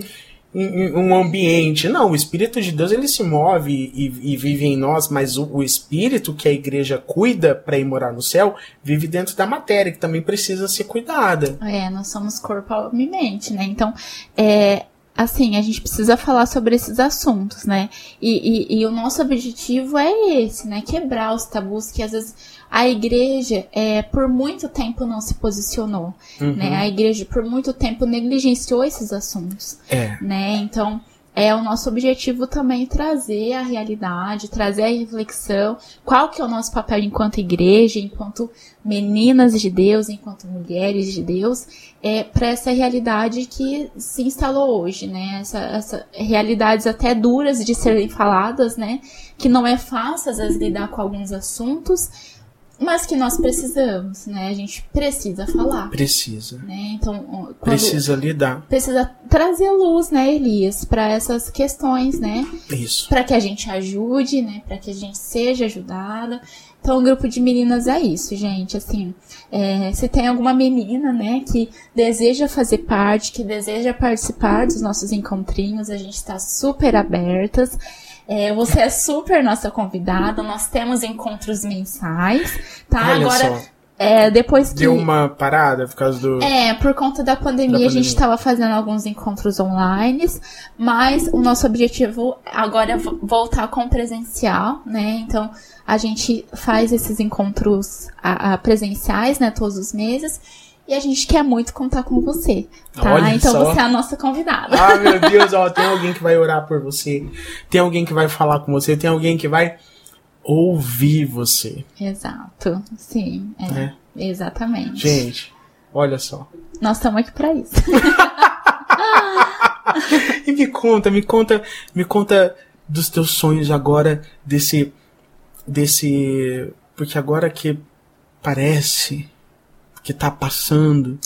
um ambiente. Não, o Espírito de Deus ele se move e, e vive em nós, mas o, o Espírito que a igreja cuida para ir morar no céu vive dentro da matéria, que também precisa ser cuidada. É, nós somos corpo, alma e mente, né? Então, é, assim, a gente precisa falar sobre esses assuntos, né? E, e, e o nosso objetivo é esse, né? Quebrar os tabus que às vezes a igreja, é, por muito tempo, não se posicionou, Uhum. né? A igreja, por muito tempo, negligenciou esses assuntos É. né? Então, é o nosso objetivo também trazer a realidade, trazer a reflexão, qual que é o nosso papel enquanto igreja, enquanto meninas de Deus, enquanto mulheres de Deus, é para essa realidade que se instalou hoje, né? Essa, essa realidades até duras de serem faladas, né? Que não é fácil às vezes lidar com alguns assuntos, mas que nós precisamos, né? A gente precisa falar. Precisa. Né? Então, Precisa lidar. precisa trazer luz, né, Elias, para essas questões, né? Isso. Para que a gente ajude, né? Para que a gente seja ajudada. Então, o grupo de meninas é isso, gente. Assim, é, se tem alguma menina, né, que deseja fazer parte, que deseja participar dos nossos encontrinhos, a gente está super abertas. É, você é super nossa convidada. Nós temos encontros mensais, tá? Olha Agora, só. é, depois que. Deu uma parada por causa do. É, por conta da pandemia, Da a gente pandemia. estava fazendo alguns encontros online, mas o nosso objetivo agora é vo- voltar com o presencial, né? Então, a gente faz esses encontros a- a presenciais, né, todos os meses, e a gente quer muito contar com você, tá? Olha então, só. você é a nossa convidada. Ah, meu Deus, ó, tem alguém que vai orar por você. Tem alguém que vai falar com você. Tem alguém que vai ouvir você. Exato, sim, é, Né? exatamente. Gente, olha só. Nós estamos aqui pra isso. E me conta, me conta, me conta dos teus sonhos agora desse desse porque agora que parece que tá passando,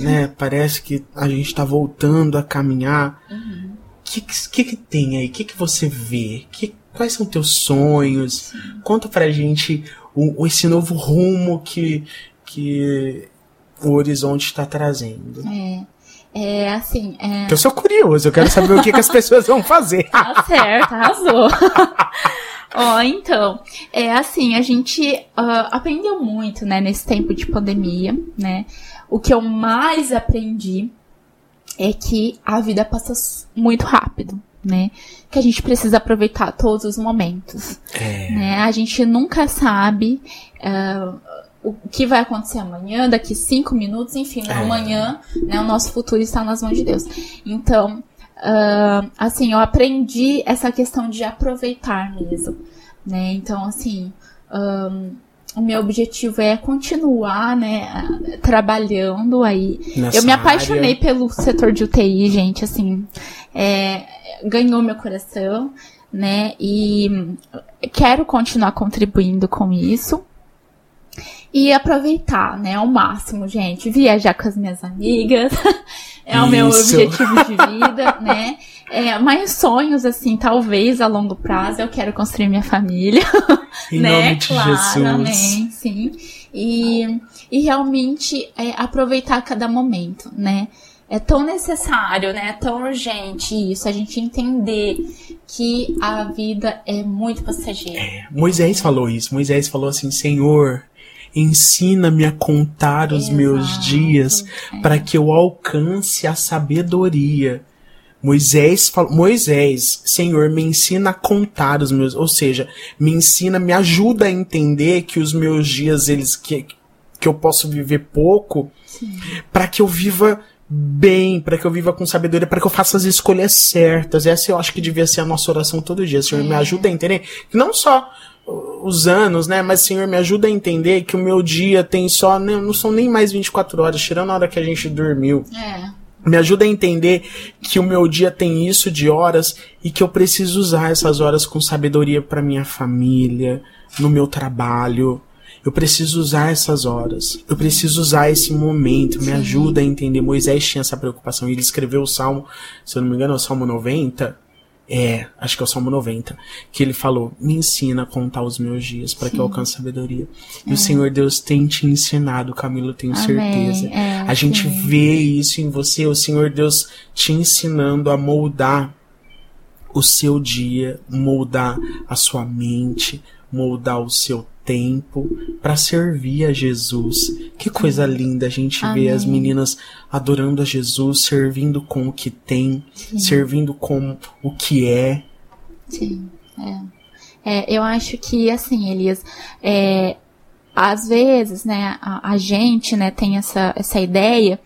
né? Parece que a gente tá voltando a caminhar. O Uhum. que, que que tem aí? O que que você vê? Que, quais são teus sonhos? Conta pra gente o, o- esse novo rumo que que o horizonte está trazendo. É, é assim, é, eu sou curioso, eu quero saber o que, que as pessoas vão fazer. Tá certo, arrasou. Ó, então, é assim, a gente ah, aprendeu muito, né, nesse tempo de pandemia, né? O que eu mais aprendi é que a vida passa muito rápido, né? Que a gente precisa aproveitar todos os momentos, É. né? A gente nunca sabe ah, o que vai acontecer amanhã, daqui cinco minutos, enfim, É. amanhã, né? O nosso futuro está nas mãos de Deus. Então, ah, assim, eu aprendi essa questão de aproveitar mesmo, né? Então, assim, ahn, o meu objetivo é continuar, né, trabalhando aí. Nessa eu me apaixonei área. pelo setor de UTI, gente, assim, é, ganhou meu coração, né? E quero continuar contribuindo com isso. E aproveitar, né, ao máximo, gente. Viajar com as minhas amigas. é o meu Isso. objetivo de vida, né? É, mais sonhos, assim, talvez a longo prazo. Eu quero construir minha família Em né? nome de claro, Jesus. Amém, sim. E, e realmente é, aproveitar cada momento, né? É tão necessário, né? É tão urgente isso, a gente entender que a vida é muito passageira. Moisés falou isso. Moisés falou assim: Senhor, ensina-me a contar os Exato, meus dias é. para que eu alcance a sabedoria. Moisés falou, Moisés, Senhor, me ensina a contar os meus, ou seja, me ensina, me ajuda a entender que os meus dias eles que que eu posso viver pouco, para que eu viva bem, para que eu viva com sabedoria, para que eu faça as escolhas certas. Essa eu acho que devia ser a nossa oração todo dia. Senhor, me É. ajuda a entender que não só os anos, né, mas Senhor, me ajuda a entender que o meu dia tem só, não são nem mais 24 horas, tirando a hora que a gente dormiu. É, Me ajuda a entender que o meu dia tem isso de horas e que eu preciso usar essas horas com sabedoria para minha família, no meu trabalho. Eu preciso usar essas horas. Eu preciso usar esse momento. Me ajuda a entender. Moisés tinha essa preocupação. Ele escreveu o Salmo, se eu não me engano, é o Salmo 90. É, acho que é o Salmo 90. Que ele falou: Me ensina a contar os meus dias para que eu alcance sabedoria. E o Senhor Deus tem te ensinado, Camilo, tenho Amém. certeza. É, a gente sim. vê isso em você, o Senhor Deus te ensinando a moldar o seu dia, moldar a sua mente, moldar o seu tempo para servir a Jesus. Que coisa linda a gente ver Amém. as meninas adorando a Jesus, servindo com o que tem, servindo com o que é. Sim, é. É, eu acho que, assim, Elias, é, às vezes, né, a, a gente, né, tem essa, essa ideia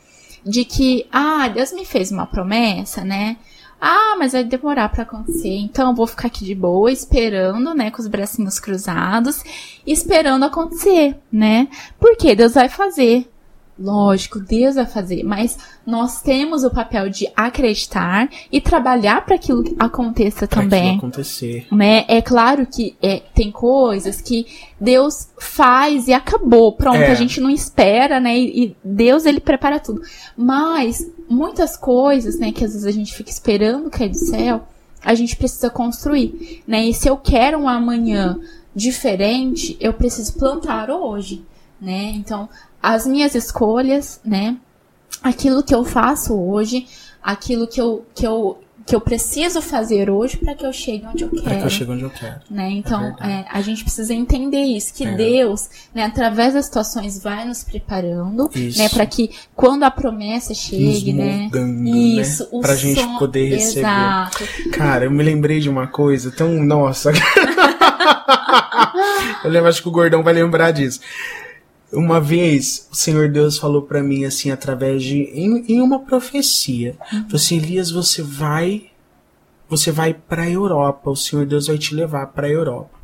de que, ah, Deus me fez uma promessa, né? Ah, mas vai demorar pra acontecer, então eu vou ficar aqui de boa, esperando, né, com os bracinhos cruzados, esperando acontecer, né? Porque Deus vai fazer, Lógico, Deus vai fazer, mas nós temos o papel de acreditar e trabalhar para aquilo aconteça Pra também. aquilo acontecer. Né? É claro que é, tem coisas que Deus faz e acabou. Pronto, É. a gente não espera, né? E, e Deus, ele prepara tudo. Mas muitas coisas, né, que às vezes a gente fica esperando cair do céu, a gente precisa construir, né? E se eu quero um amanhã diferente, eu preciso plantar hoje, né? Então, as minhas escolhas, né? Aquilo que eu faço hoje, aquilo que eu, que eu, que eu preciso fazer hoje para que eu chegue onde eu quero que eu chegue onde eu quero. né? Então, verdade. é, a gente precisa entender isso, que É. Deus, né, através das situações, vai nos preparando, Isso. né, para que quando a promessa chegue, Nos né? moldando, Isso, né? o Pra gente som- poder receber. Exato. Cara, eu me lembrei de uma coisa tão. Nossa. eu lembro, acho que o gordão vai lembrar disso. Uma vez, o Senhor Deus falou pra mim, assim, através de. Em, em uma profecia. Falou assim: Elias, você vai. Você vai pra Europa. O Senhor Deus vai te levar pra Europa.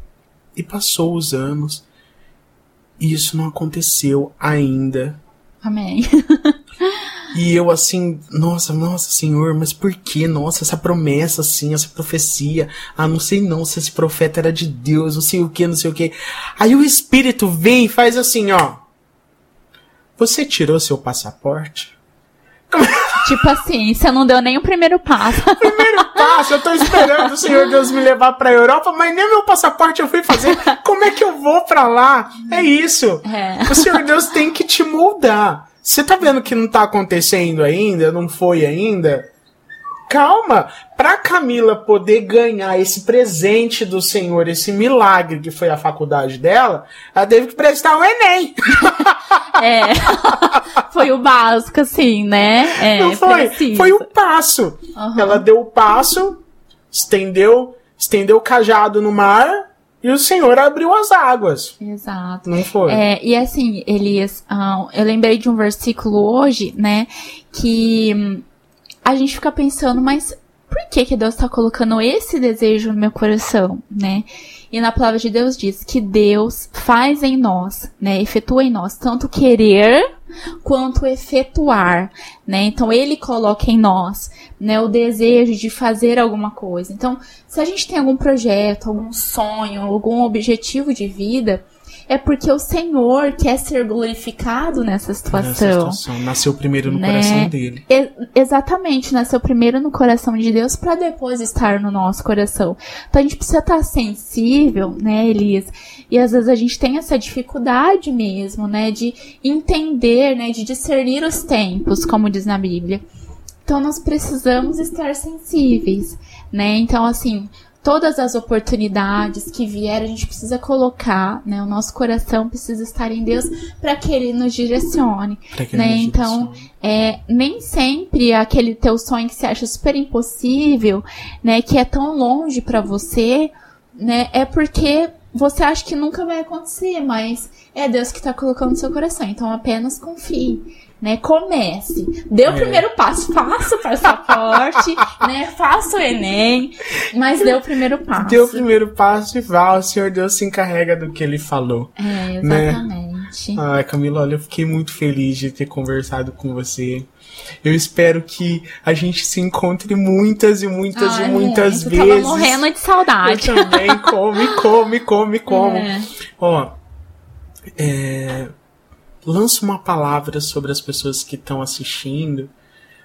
E passou os anos. E isso não aconteceu ainda. Amém. E eu assim, nossa, nossa, Senhor, mas por que? Nossa, essa promessa, assim, essa profecia. Ah, não sei não se esse profeta era de Deus, não sei o que, não sei o que. Aí o Espírito vem e faz assim, ó. Você tirou seu passaporte? tipo assim, você não deu nem o primeiro passo. Primeiro passo, eu tô esperando o Senhor Deus me levar pra Europa, mas nem meu passaporte eu fui fazer. Como é que eu vou pra lá? É isso. É. O Senhor Deus tem que te moldar. Você tá vendo que não tá acontecendo ainda? Não foi ainda? Calma! Pra Camila poder ganhar esse presente do Senhor, esse milagre que foi a faculdade dela, ela teve que prestar o Enem. É. Foi o básico, assim, né? É, não foi? preciso. Foi o passo. Aham. Ela deu o passo, estendeu, estendeu o cajado no mar e o Senhor abriu as águas. Exato. Não foi? É, e assim, Elias, ah, eu lembrei de um versículo hoje, né, que hum, a gente fica pensando, mas por que que Deus está colocando esse desejo no meu coração, né? E na palavra de Deus diz que Deus faz em nós, né, efetua em nós tanto querer quanto efetuar, né? Então ele coloca em nós, né, o desejo de fazer alguma coisa. Então, se a gente tem algum projeto, algum sonho, algum objetivo de vida, é porque o Senhor quer ser glorificado nessa Nessa situação. situação. Nasceu primeiro no Né? coração dele. E- exatamente, nasceu primeiro no coração de Deus para depois estar no nosso coração. Então a gente precisa estar sensível, né, Elias? E às vezes a gente tem essa dificuldade mesmo, né, de entender, né, de discernir os tempos, como diz na Bíblia. Então nós precisamos estar sensíveis, né? Então assim, todas as oportunidades que vierem, a gente precisa colocar, né? O nosso coração precisa estar em Deus para que ele nos direcione né? nos Então, direcione. é, nem sempre aquele teu sonho que você acha super impossível, né, que é tão longe pra você, né, é porque você acha que nunca vai acontecer, mas é Deus que tá colocando no seu coração. Então, apenas confie. Né, comece, dê o É. primeiro passo, faça o passaporte, né, faça o Enem, mas dê o primeiro passo. Deu o primeiro passo e vá, o Senhor Deus se encarrega do que ele falou. É, né? exatamente. Ai, Camila, olha, eu fiquei muito feliz de ter conversado com você. Eu espero que a gente se encontre muitas e muitas Ai, e muitas muito, vezes. Tava morrendo de saudade. Eu também, come, come, come, come. É. Ó, é, lança uma palavra sobre as pessoas que estão assistindo,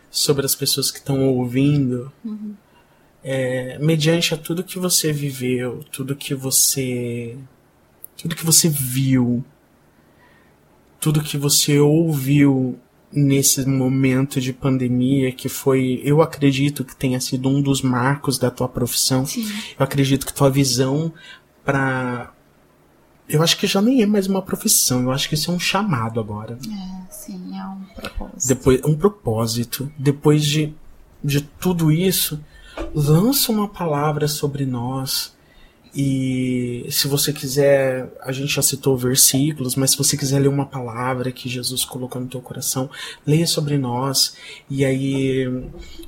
sobre as pessoas que estão ouvindo, é, mediante a tudo que você viveu, tudo que você, tudo que você viu, tudo que você ouviu nesse momento de pandemia que foi, eu acredito que tenha sido um dos marcos da tua profissão. Sim. Eu acredito que tua visão pra. Eu acho que já nem é mais uma profissão, eu acho que isso é um chamado agora. É, sim, é um propósito. Depois, um propósito. Depois de, de tudo isso, lança uma palavra sobre nós. E se você quiser, a gente já citou versículos, mas se você quiser ler uma palavra que Jesus colocou no teu coração, leia sobre nós. E aí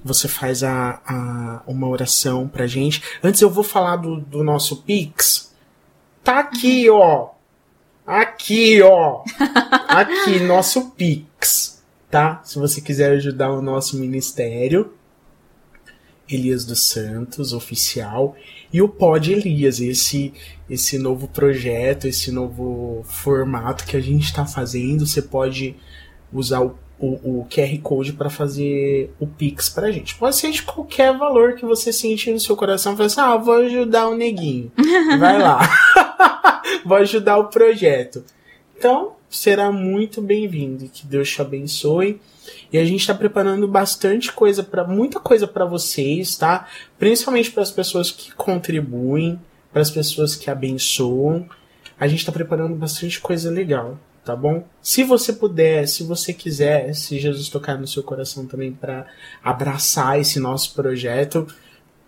você faz a, a, uma oração pra gente. Antes eu vou falar do, do nosso Pix. Tá aqui, ó. Aqui, ó. Aqui, nosso Pix. tá? Se você quiser ajudar o nosso ministério, Elias dos Santos, oficial, e o Pod Elias, esse esse novo projeto, esse novo formato que a gente está fazendo. Você pode usar o, o, o QR Code para fazer o Pix pra gente. Pode ser de qualquer valor que você sente no seu coração. Fala assim, ah, vou ajudar o neguinho. Vai lá. vou ajudar o projeto. Então, será muito bem-vindo. Que Deus te abençoe. E a gente está preparando bastante coisa para muita coisa para vocês, tá? Principalmente para as pessoas que contribuem, para as pessoas que abençoam. A gente está preparando bastante coisa legal, tá bom? Se você puder, se você quiser, se Jesus tocar no seu coração também para abraçar esse nosso projeto,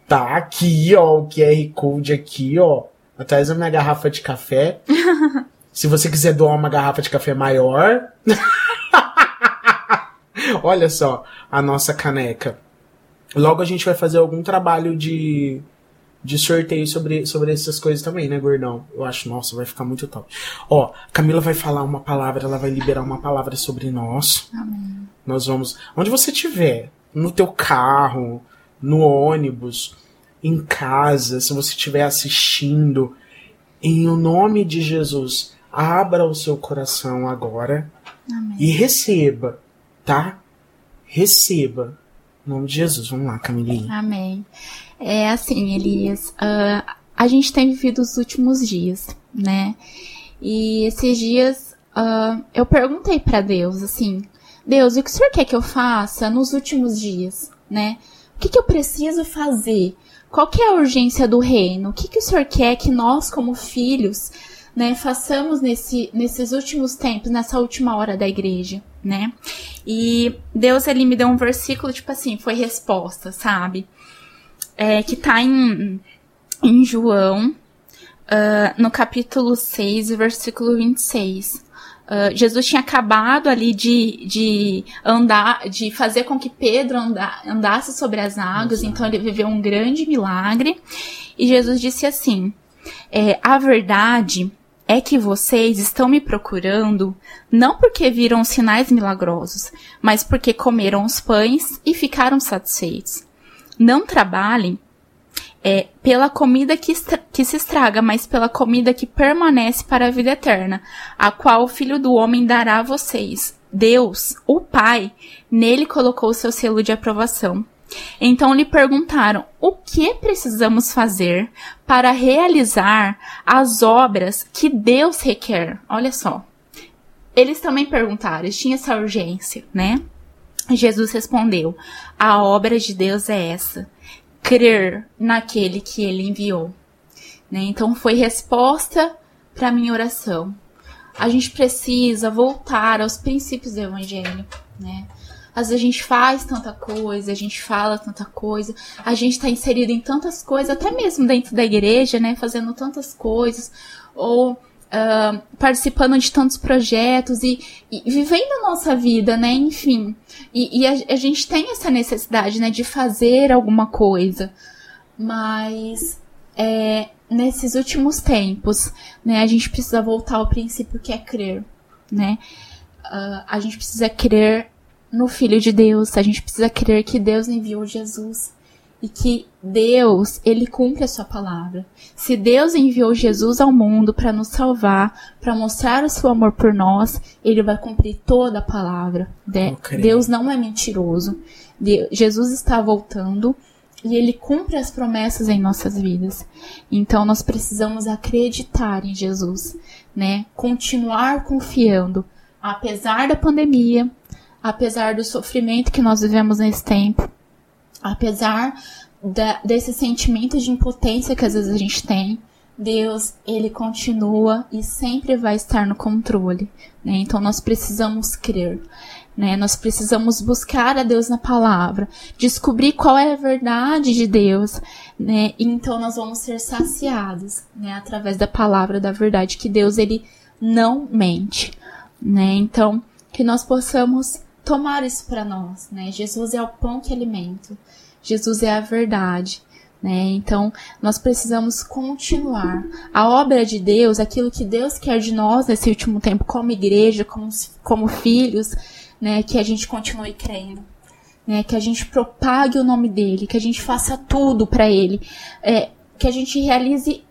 tá aqui, ó, o QR Code aqui, ó, atrás da minha garrafa de café. se você quiser doar uma garrafa de café maior, Olha só a nossa caneca. Logo a gente vai fazer algum trabalho de, de sorteio sobre, sobre essas coisas também, né, gordão? Eu acho, nossa, vai ficar muito top. Ó, Camila vai falar uma palavra, ela vai liberar uma palavra sobre nós. Amém. Nós vamos. Onde você estiver, no teu carro, no ônibus, em casa, se você estiver assistindo, em o nome de Jesus, abra o seu coração agora Amém. e receba tá? Receba. Em nome de Jesus. Vamos lá, Camilinha. Amém. É assim, Elias, uh, a gente tem vivido os últimos dias, né? E esses dias uh, eu perguntei para Deus, assim, Deus, o que o Senhor quer que eu faça nos últimos dias, né? O que, que eu preciso fazer? Qual que é a urgência do reino? O que, que o Senhor quer que nós, como filhos, né, façamos nesse, nesses últimos tempos, nessa última hora da igreja, né? E Deus, ele me deu um versículo, tipo assim, foi resposta, sabe? É, que tá em, em João, uh, no capítulo 6, versículo 26. Uh, Jesus tinha acabado ali de, de andar, de fazer com que Pedro anda, andasse sobre as águas, Nossa. então ele viveu um grande milagre. E Jesus disse assim: é, a verdade é que vocês estão me procurando não porque viram sinais milagrosos, mas porque comeram os pães e ficaram satisfeitos. Não trabalhem é, pela comida que, que se estraga, mas pela comida que permanece para a vida eterna, a qual o Filho do Homem dará a vocês. Deus, o Pai, nele colocou seu selo de aprovação. Então lhe perguntaram: o que precisamos fazer para realizar as obras que Deus requer? Olha só. Eles também perguntaram, tinha essa urgência, né? Jesus respondeu: a obra de Deus é essa, crer naquele que ele enviou. Né? Então foi resposta para minha oração. A gente precisa voltar aos princípios do evangelho, né? Às vezes a gente faz tanta coisa, a gente fala tanta coisa, a gente está inserido em tantas coisas, até mesmo dentro da igreja, né? Fazendo tantas coisas, ou participando de tantos projetos e, e, vivendo a nossa vida, né? Enfim. E, e a, a, gente tem essa necessidade, né? De fazer alguma coisa. Mas é, nesses últimos tempos, né? A gente precisa voltar ao princípio que é crer, né? Uh, a gente precisa crer no Filho de Deus. A gente precisa crer que Deus enviou Jesus e que Deus, ele cumpre a sua palavra. Se Deus enviou Jesus ao mundo para nos salvar, para mostrar o seu amor por nós, ele vai cumprir toda a palavra. Deus não é mentiroso. Jesus está voltando e ele cumpre as promessas em nossas vidas. Então nós precisamos acreditar em Jesus, né? Continuar confiando, apesar da pandemia, apesar do sofrimento que nós vivemos nesse tempo, apesar da, desse sentimento de impotência que às vezes a gente tem, Deus, ele continua e sempre vai estar no controle, né? Então nós precisamos crer, né? Nós precisamos buscar a Deus na palavra, descobrir qual é a verdade de Deus, né? E então nós vamos ser saciados, né? Através da palavra da verdade que Deus ele não mente, né? Então que nós possamos tomar isso para nós, né? Jesus é o pão que alimenta. Jesus é a verdade, né? Então, nós precisamos continuar. A obra de Deus, aquilo que Deus quer de nós nesse último tempo, como igreja, como, como filhos, né, que a gente continue crendo. Né, que a gente propague o nome dele, que a gente faça tudo para ele, é, que a gente realize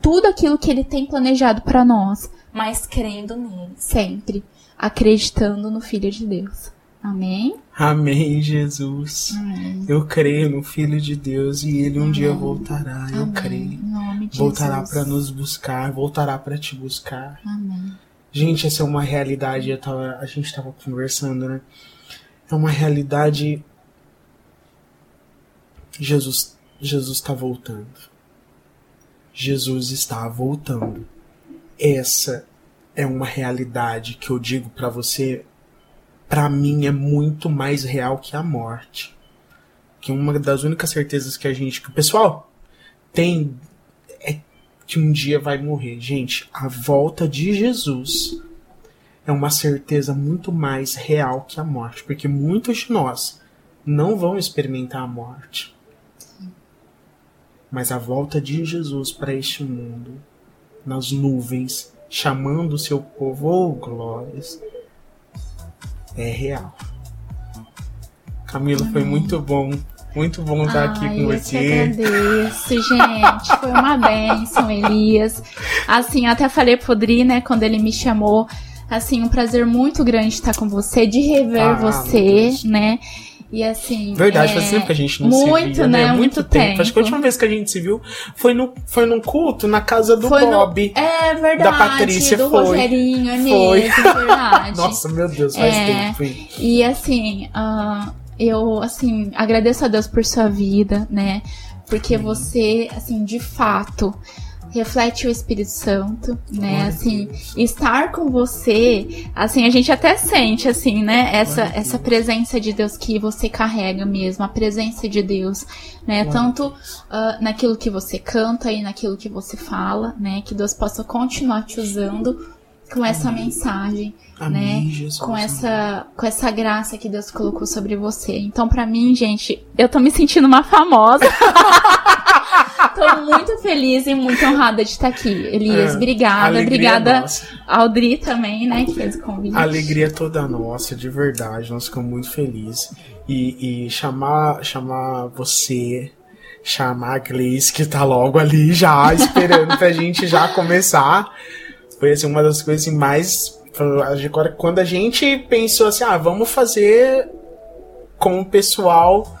tudo aquilo que ele tem planejado para nós, mas crendo nele, sempre, acreditando no Filho de Deus. Amém? Amém, Jesus. Amém. Eu creio no Filho de Deus e ele um Amém. dia voltará. Eu Amém. creio. Em nome de Voltará para nos buscar, voltará para te buscar. Amém. Gente, essa é uma realidade. Eu tava, a gente tava conversando, né? É uma realidade. Jesus, Jesus está voltando. Jesus está voltando. Essa é uma realidade que eu digo para você. Para mim é muito mais real que a morte. Que uma das únicas certezas que a gente, que o pessoal tem é que um dia vai morrer. Gente, a volta de Jesus é uma certeza muito mais real que a morte, porque muitos de nós não vão experimentar a morte. Mas a volta de Jesus para este mundo, nas nuvens, chamando o seu povo, oh glórias, é real. Camila, foi muito bom. Muito bom estar aqui Ai, com eu que você. agradeço, gente. Foi uma benção, Elias. Assim, até falei pro Dri, né, quando ele me chamou. Assim, um prazer muito grande estar com você, de rever Ah, você, né? E assim. Verdade, é, faz tempo que a gente não muito, se via, né? né? Muito tempo. Acho que a tempo. última vez que a gente se viu foi, no, foi num culto na casa do Foi no- Bob. É verdade, Da Patrícia do foi. Rogerinho, é Foi. mesmo, verdade. Nossa, meu Deus, faz É. tempo. hein? E assim, ah, eu assim agradeço a Deus por sua vida, né? Porque Amém. você, assim, de fato reflete o Espírito Santo, né? Assim, estar com você, assim, a gente até sente assim, né? Essa essa presença de Deus que você carrega mesmo, a presença de Deus, né? Tanto ah, naquilo que você canta e naquilo que você fala, né? Que Deus possa continuar te usando com essa Amém. mensagem Amém, né, Jesus. com essa com essa graça que Deus colocou sobre você. Então, pra mim, gente, eu tô me sentindo uma famosa. tô muito feliz e muito honrada de estar aqui. Elias, É, obrigada. Obrigada nossa. ao Dri também, né, que fez o convite. A alegria toda nossa, de verdade. Nós ficamos muito felizes. E, e chamar, chamar você, chamar a Gleice, que tá logo ali já, esperando pra gente já começar. Foi assim, uma das coisas assim, mais. Quando a gente pensou assim, ah, vamos fazer com o pessoal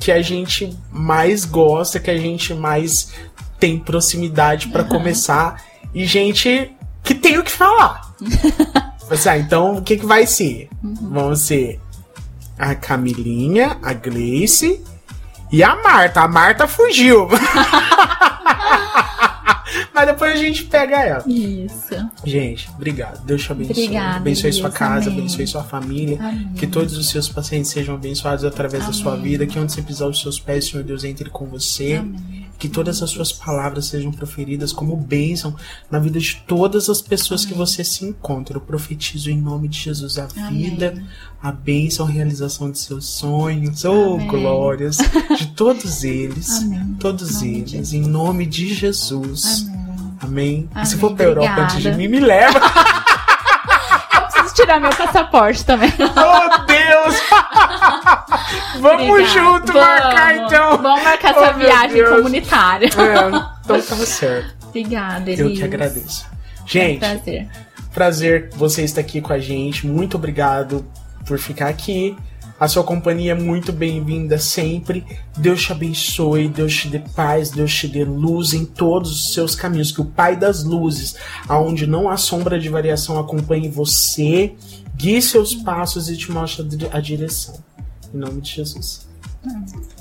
que a gente mais gosta, que a gente mais tem proximidade pra começar. E gente que tem o que falar. Assim, ah, então o que, que vai ser? Vão ser a Camilinha, a Gleice e a Marta. A Marta fugiu. Mas depois a gente pega ela. Isso. Gente, obrigado. Deus te abençoe. Obrigada, abençoe sua Elias. casa, Amém. abençoe sua família. Amém. Que todos os seus pacientes sejam abençoados através da sua Amém. vida. Que onde você pisar os seus pés, Senhor Deus, entre com você. Amém. Que todas as suas palavras sejam proferidas como bênção na vida de todas as pessoas que você se encontra. Eu profetizo em nome de Jesus a Amém. vida, a bênção, a realização de seus sonhos. Oh, Amém. glórias de todos eles. Amém. Todos eles, em nome de Jesus. Amém. Amém. E se for pra Europa antes de mim, me leva. Eu preciso tirar meu passaporte também. Oh, Deus! Vamos Obrigada. junto Vamos. marcar então. Vamos marcar Oh, essa viagem Deus. comunitária. É, então tá certo. Obrigada, Elias. Eu que agradeço. É um Gente, prazer. prazer você estar aqui com a gente. Muito obrigado por ficar aqui. A sua companhia é muito bem-vinda sempre. Deus te abençoe, Deus te dê paz, Deus te dê luz em todos os seus caminhos. Que o Pai das luzes, aonde não há sombra de variação, acompanhe você, guie seus passos e te mostre a direção. Em nome de Jesus. Amém.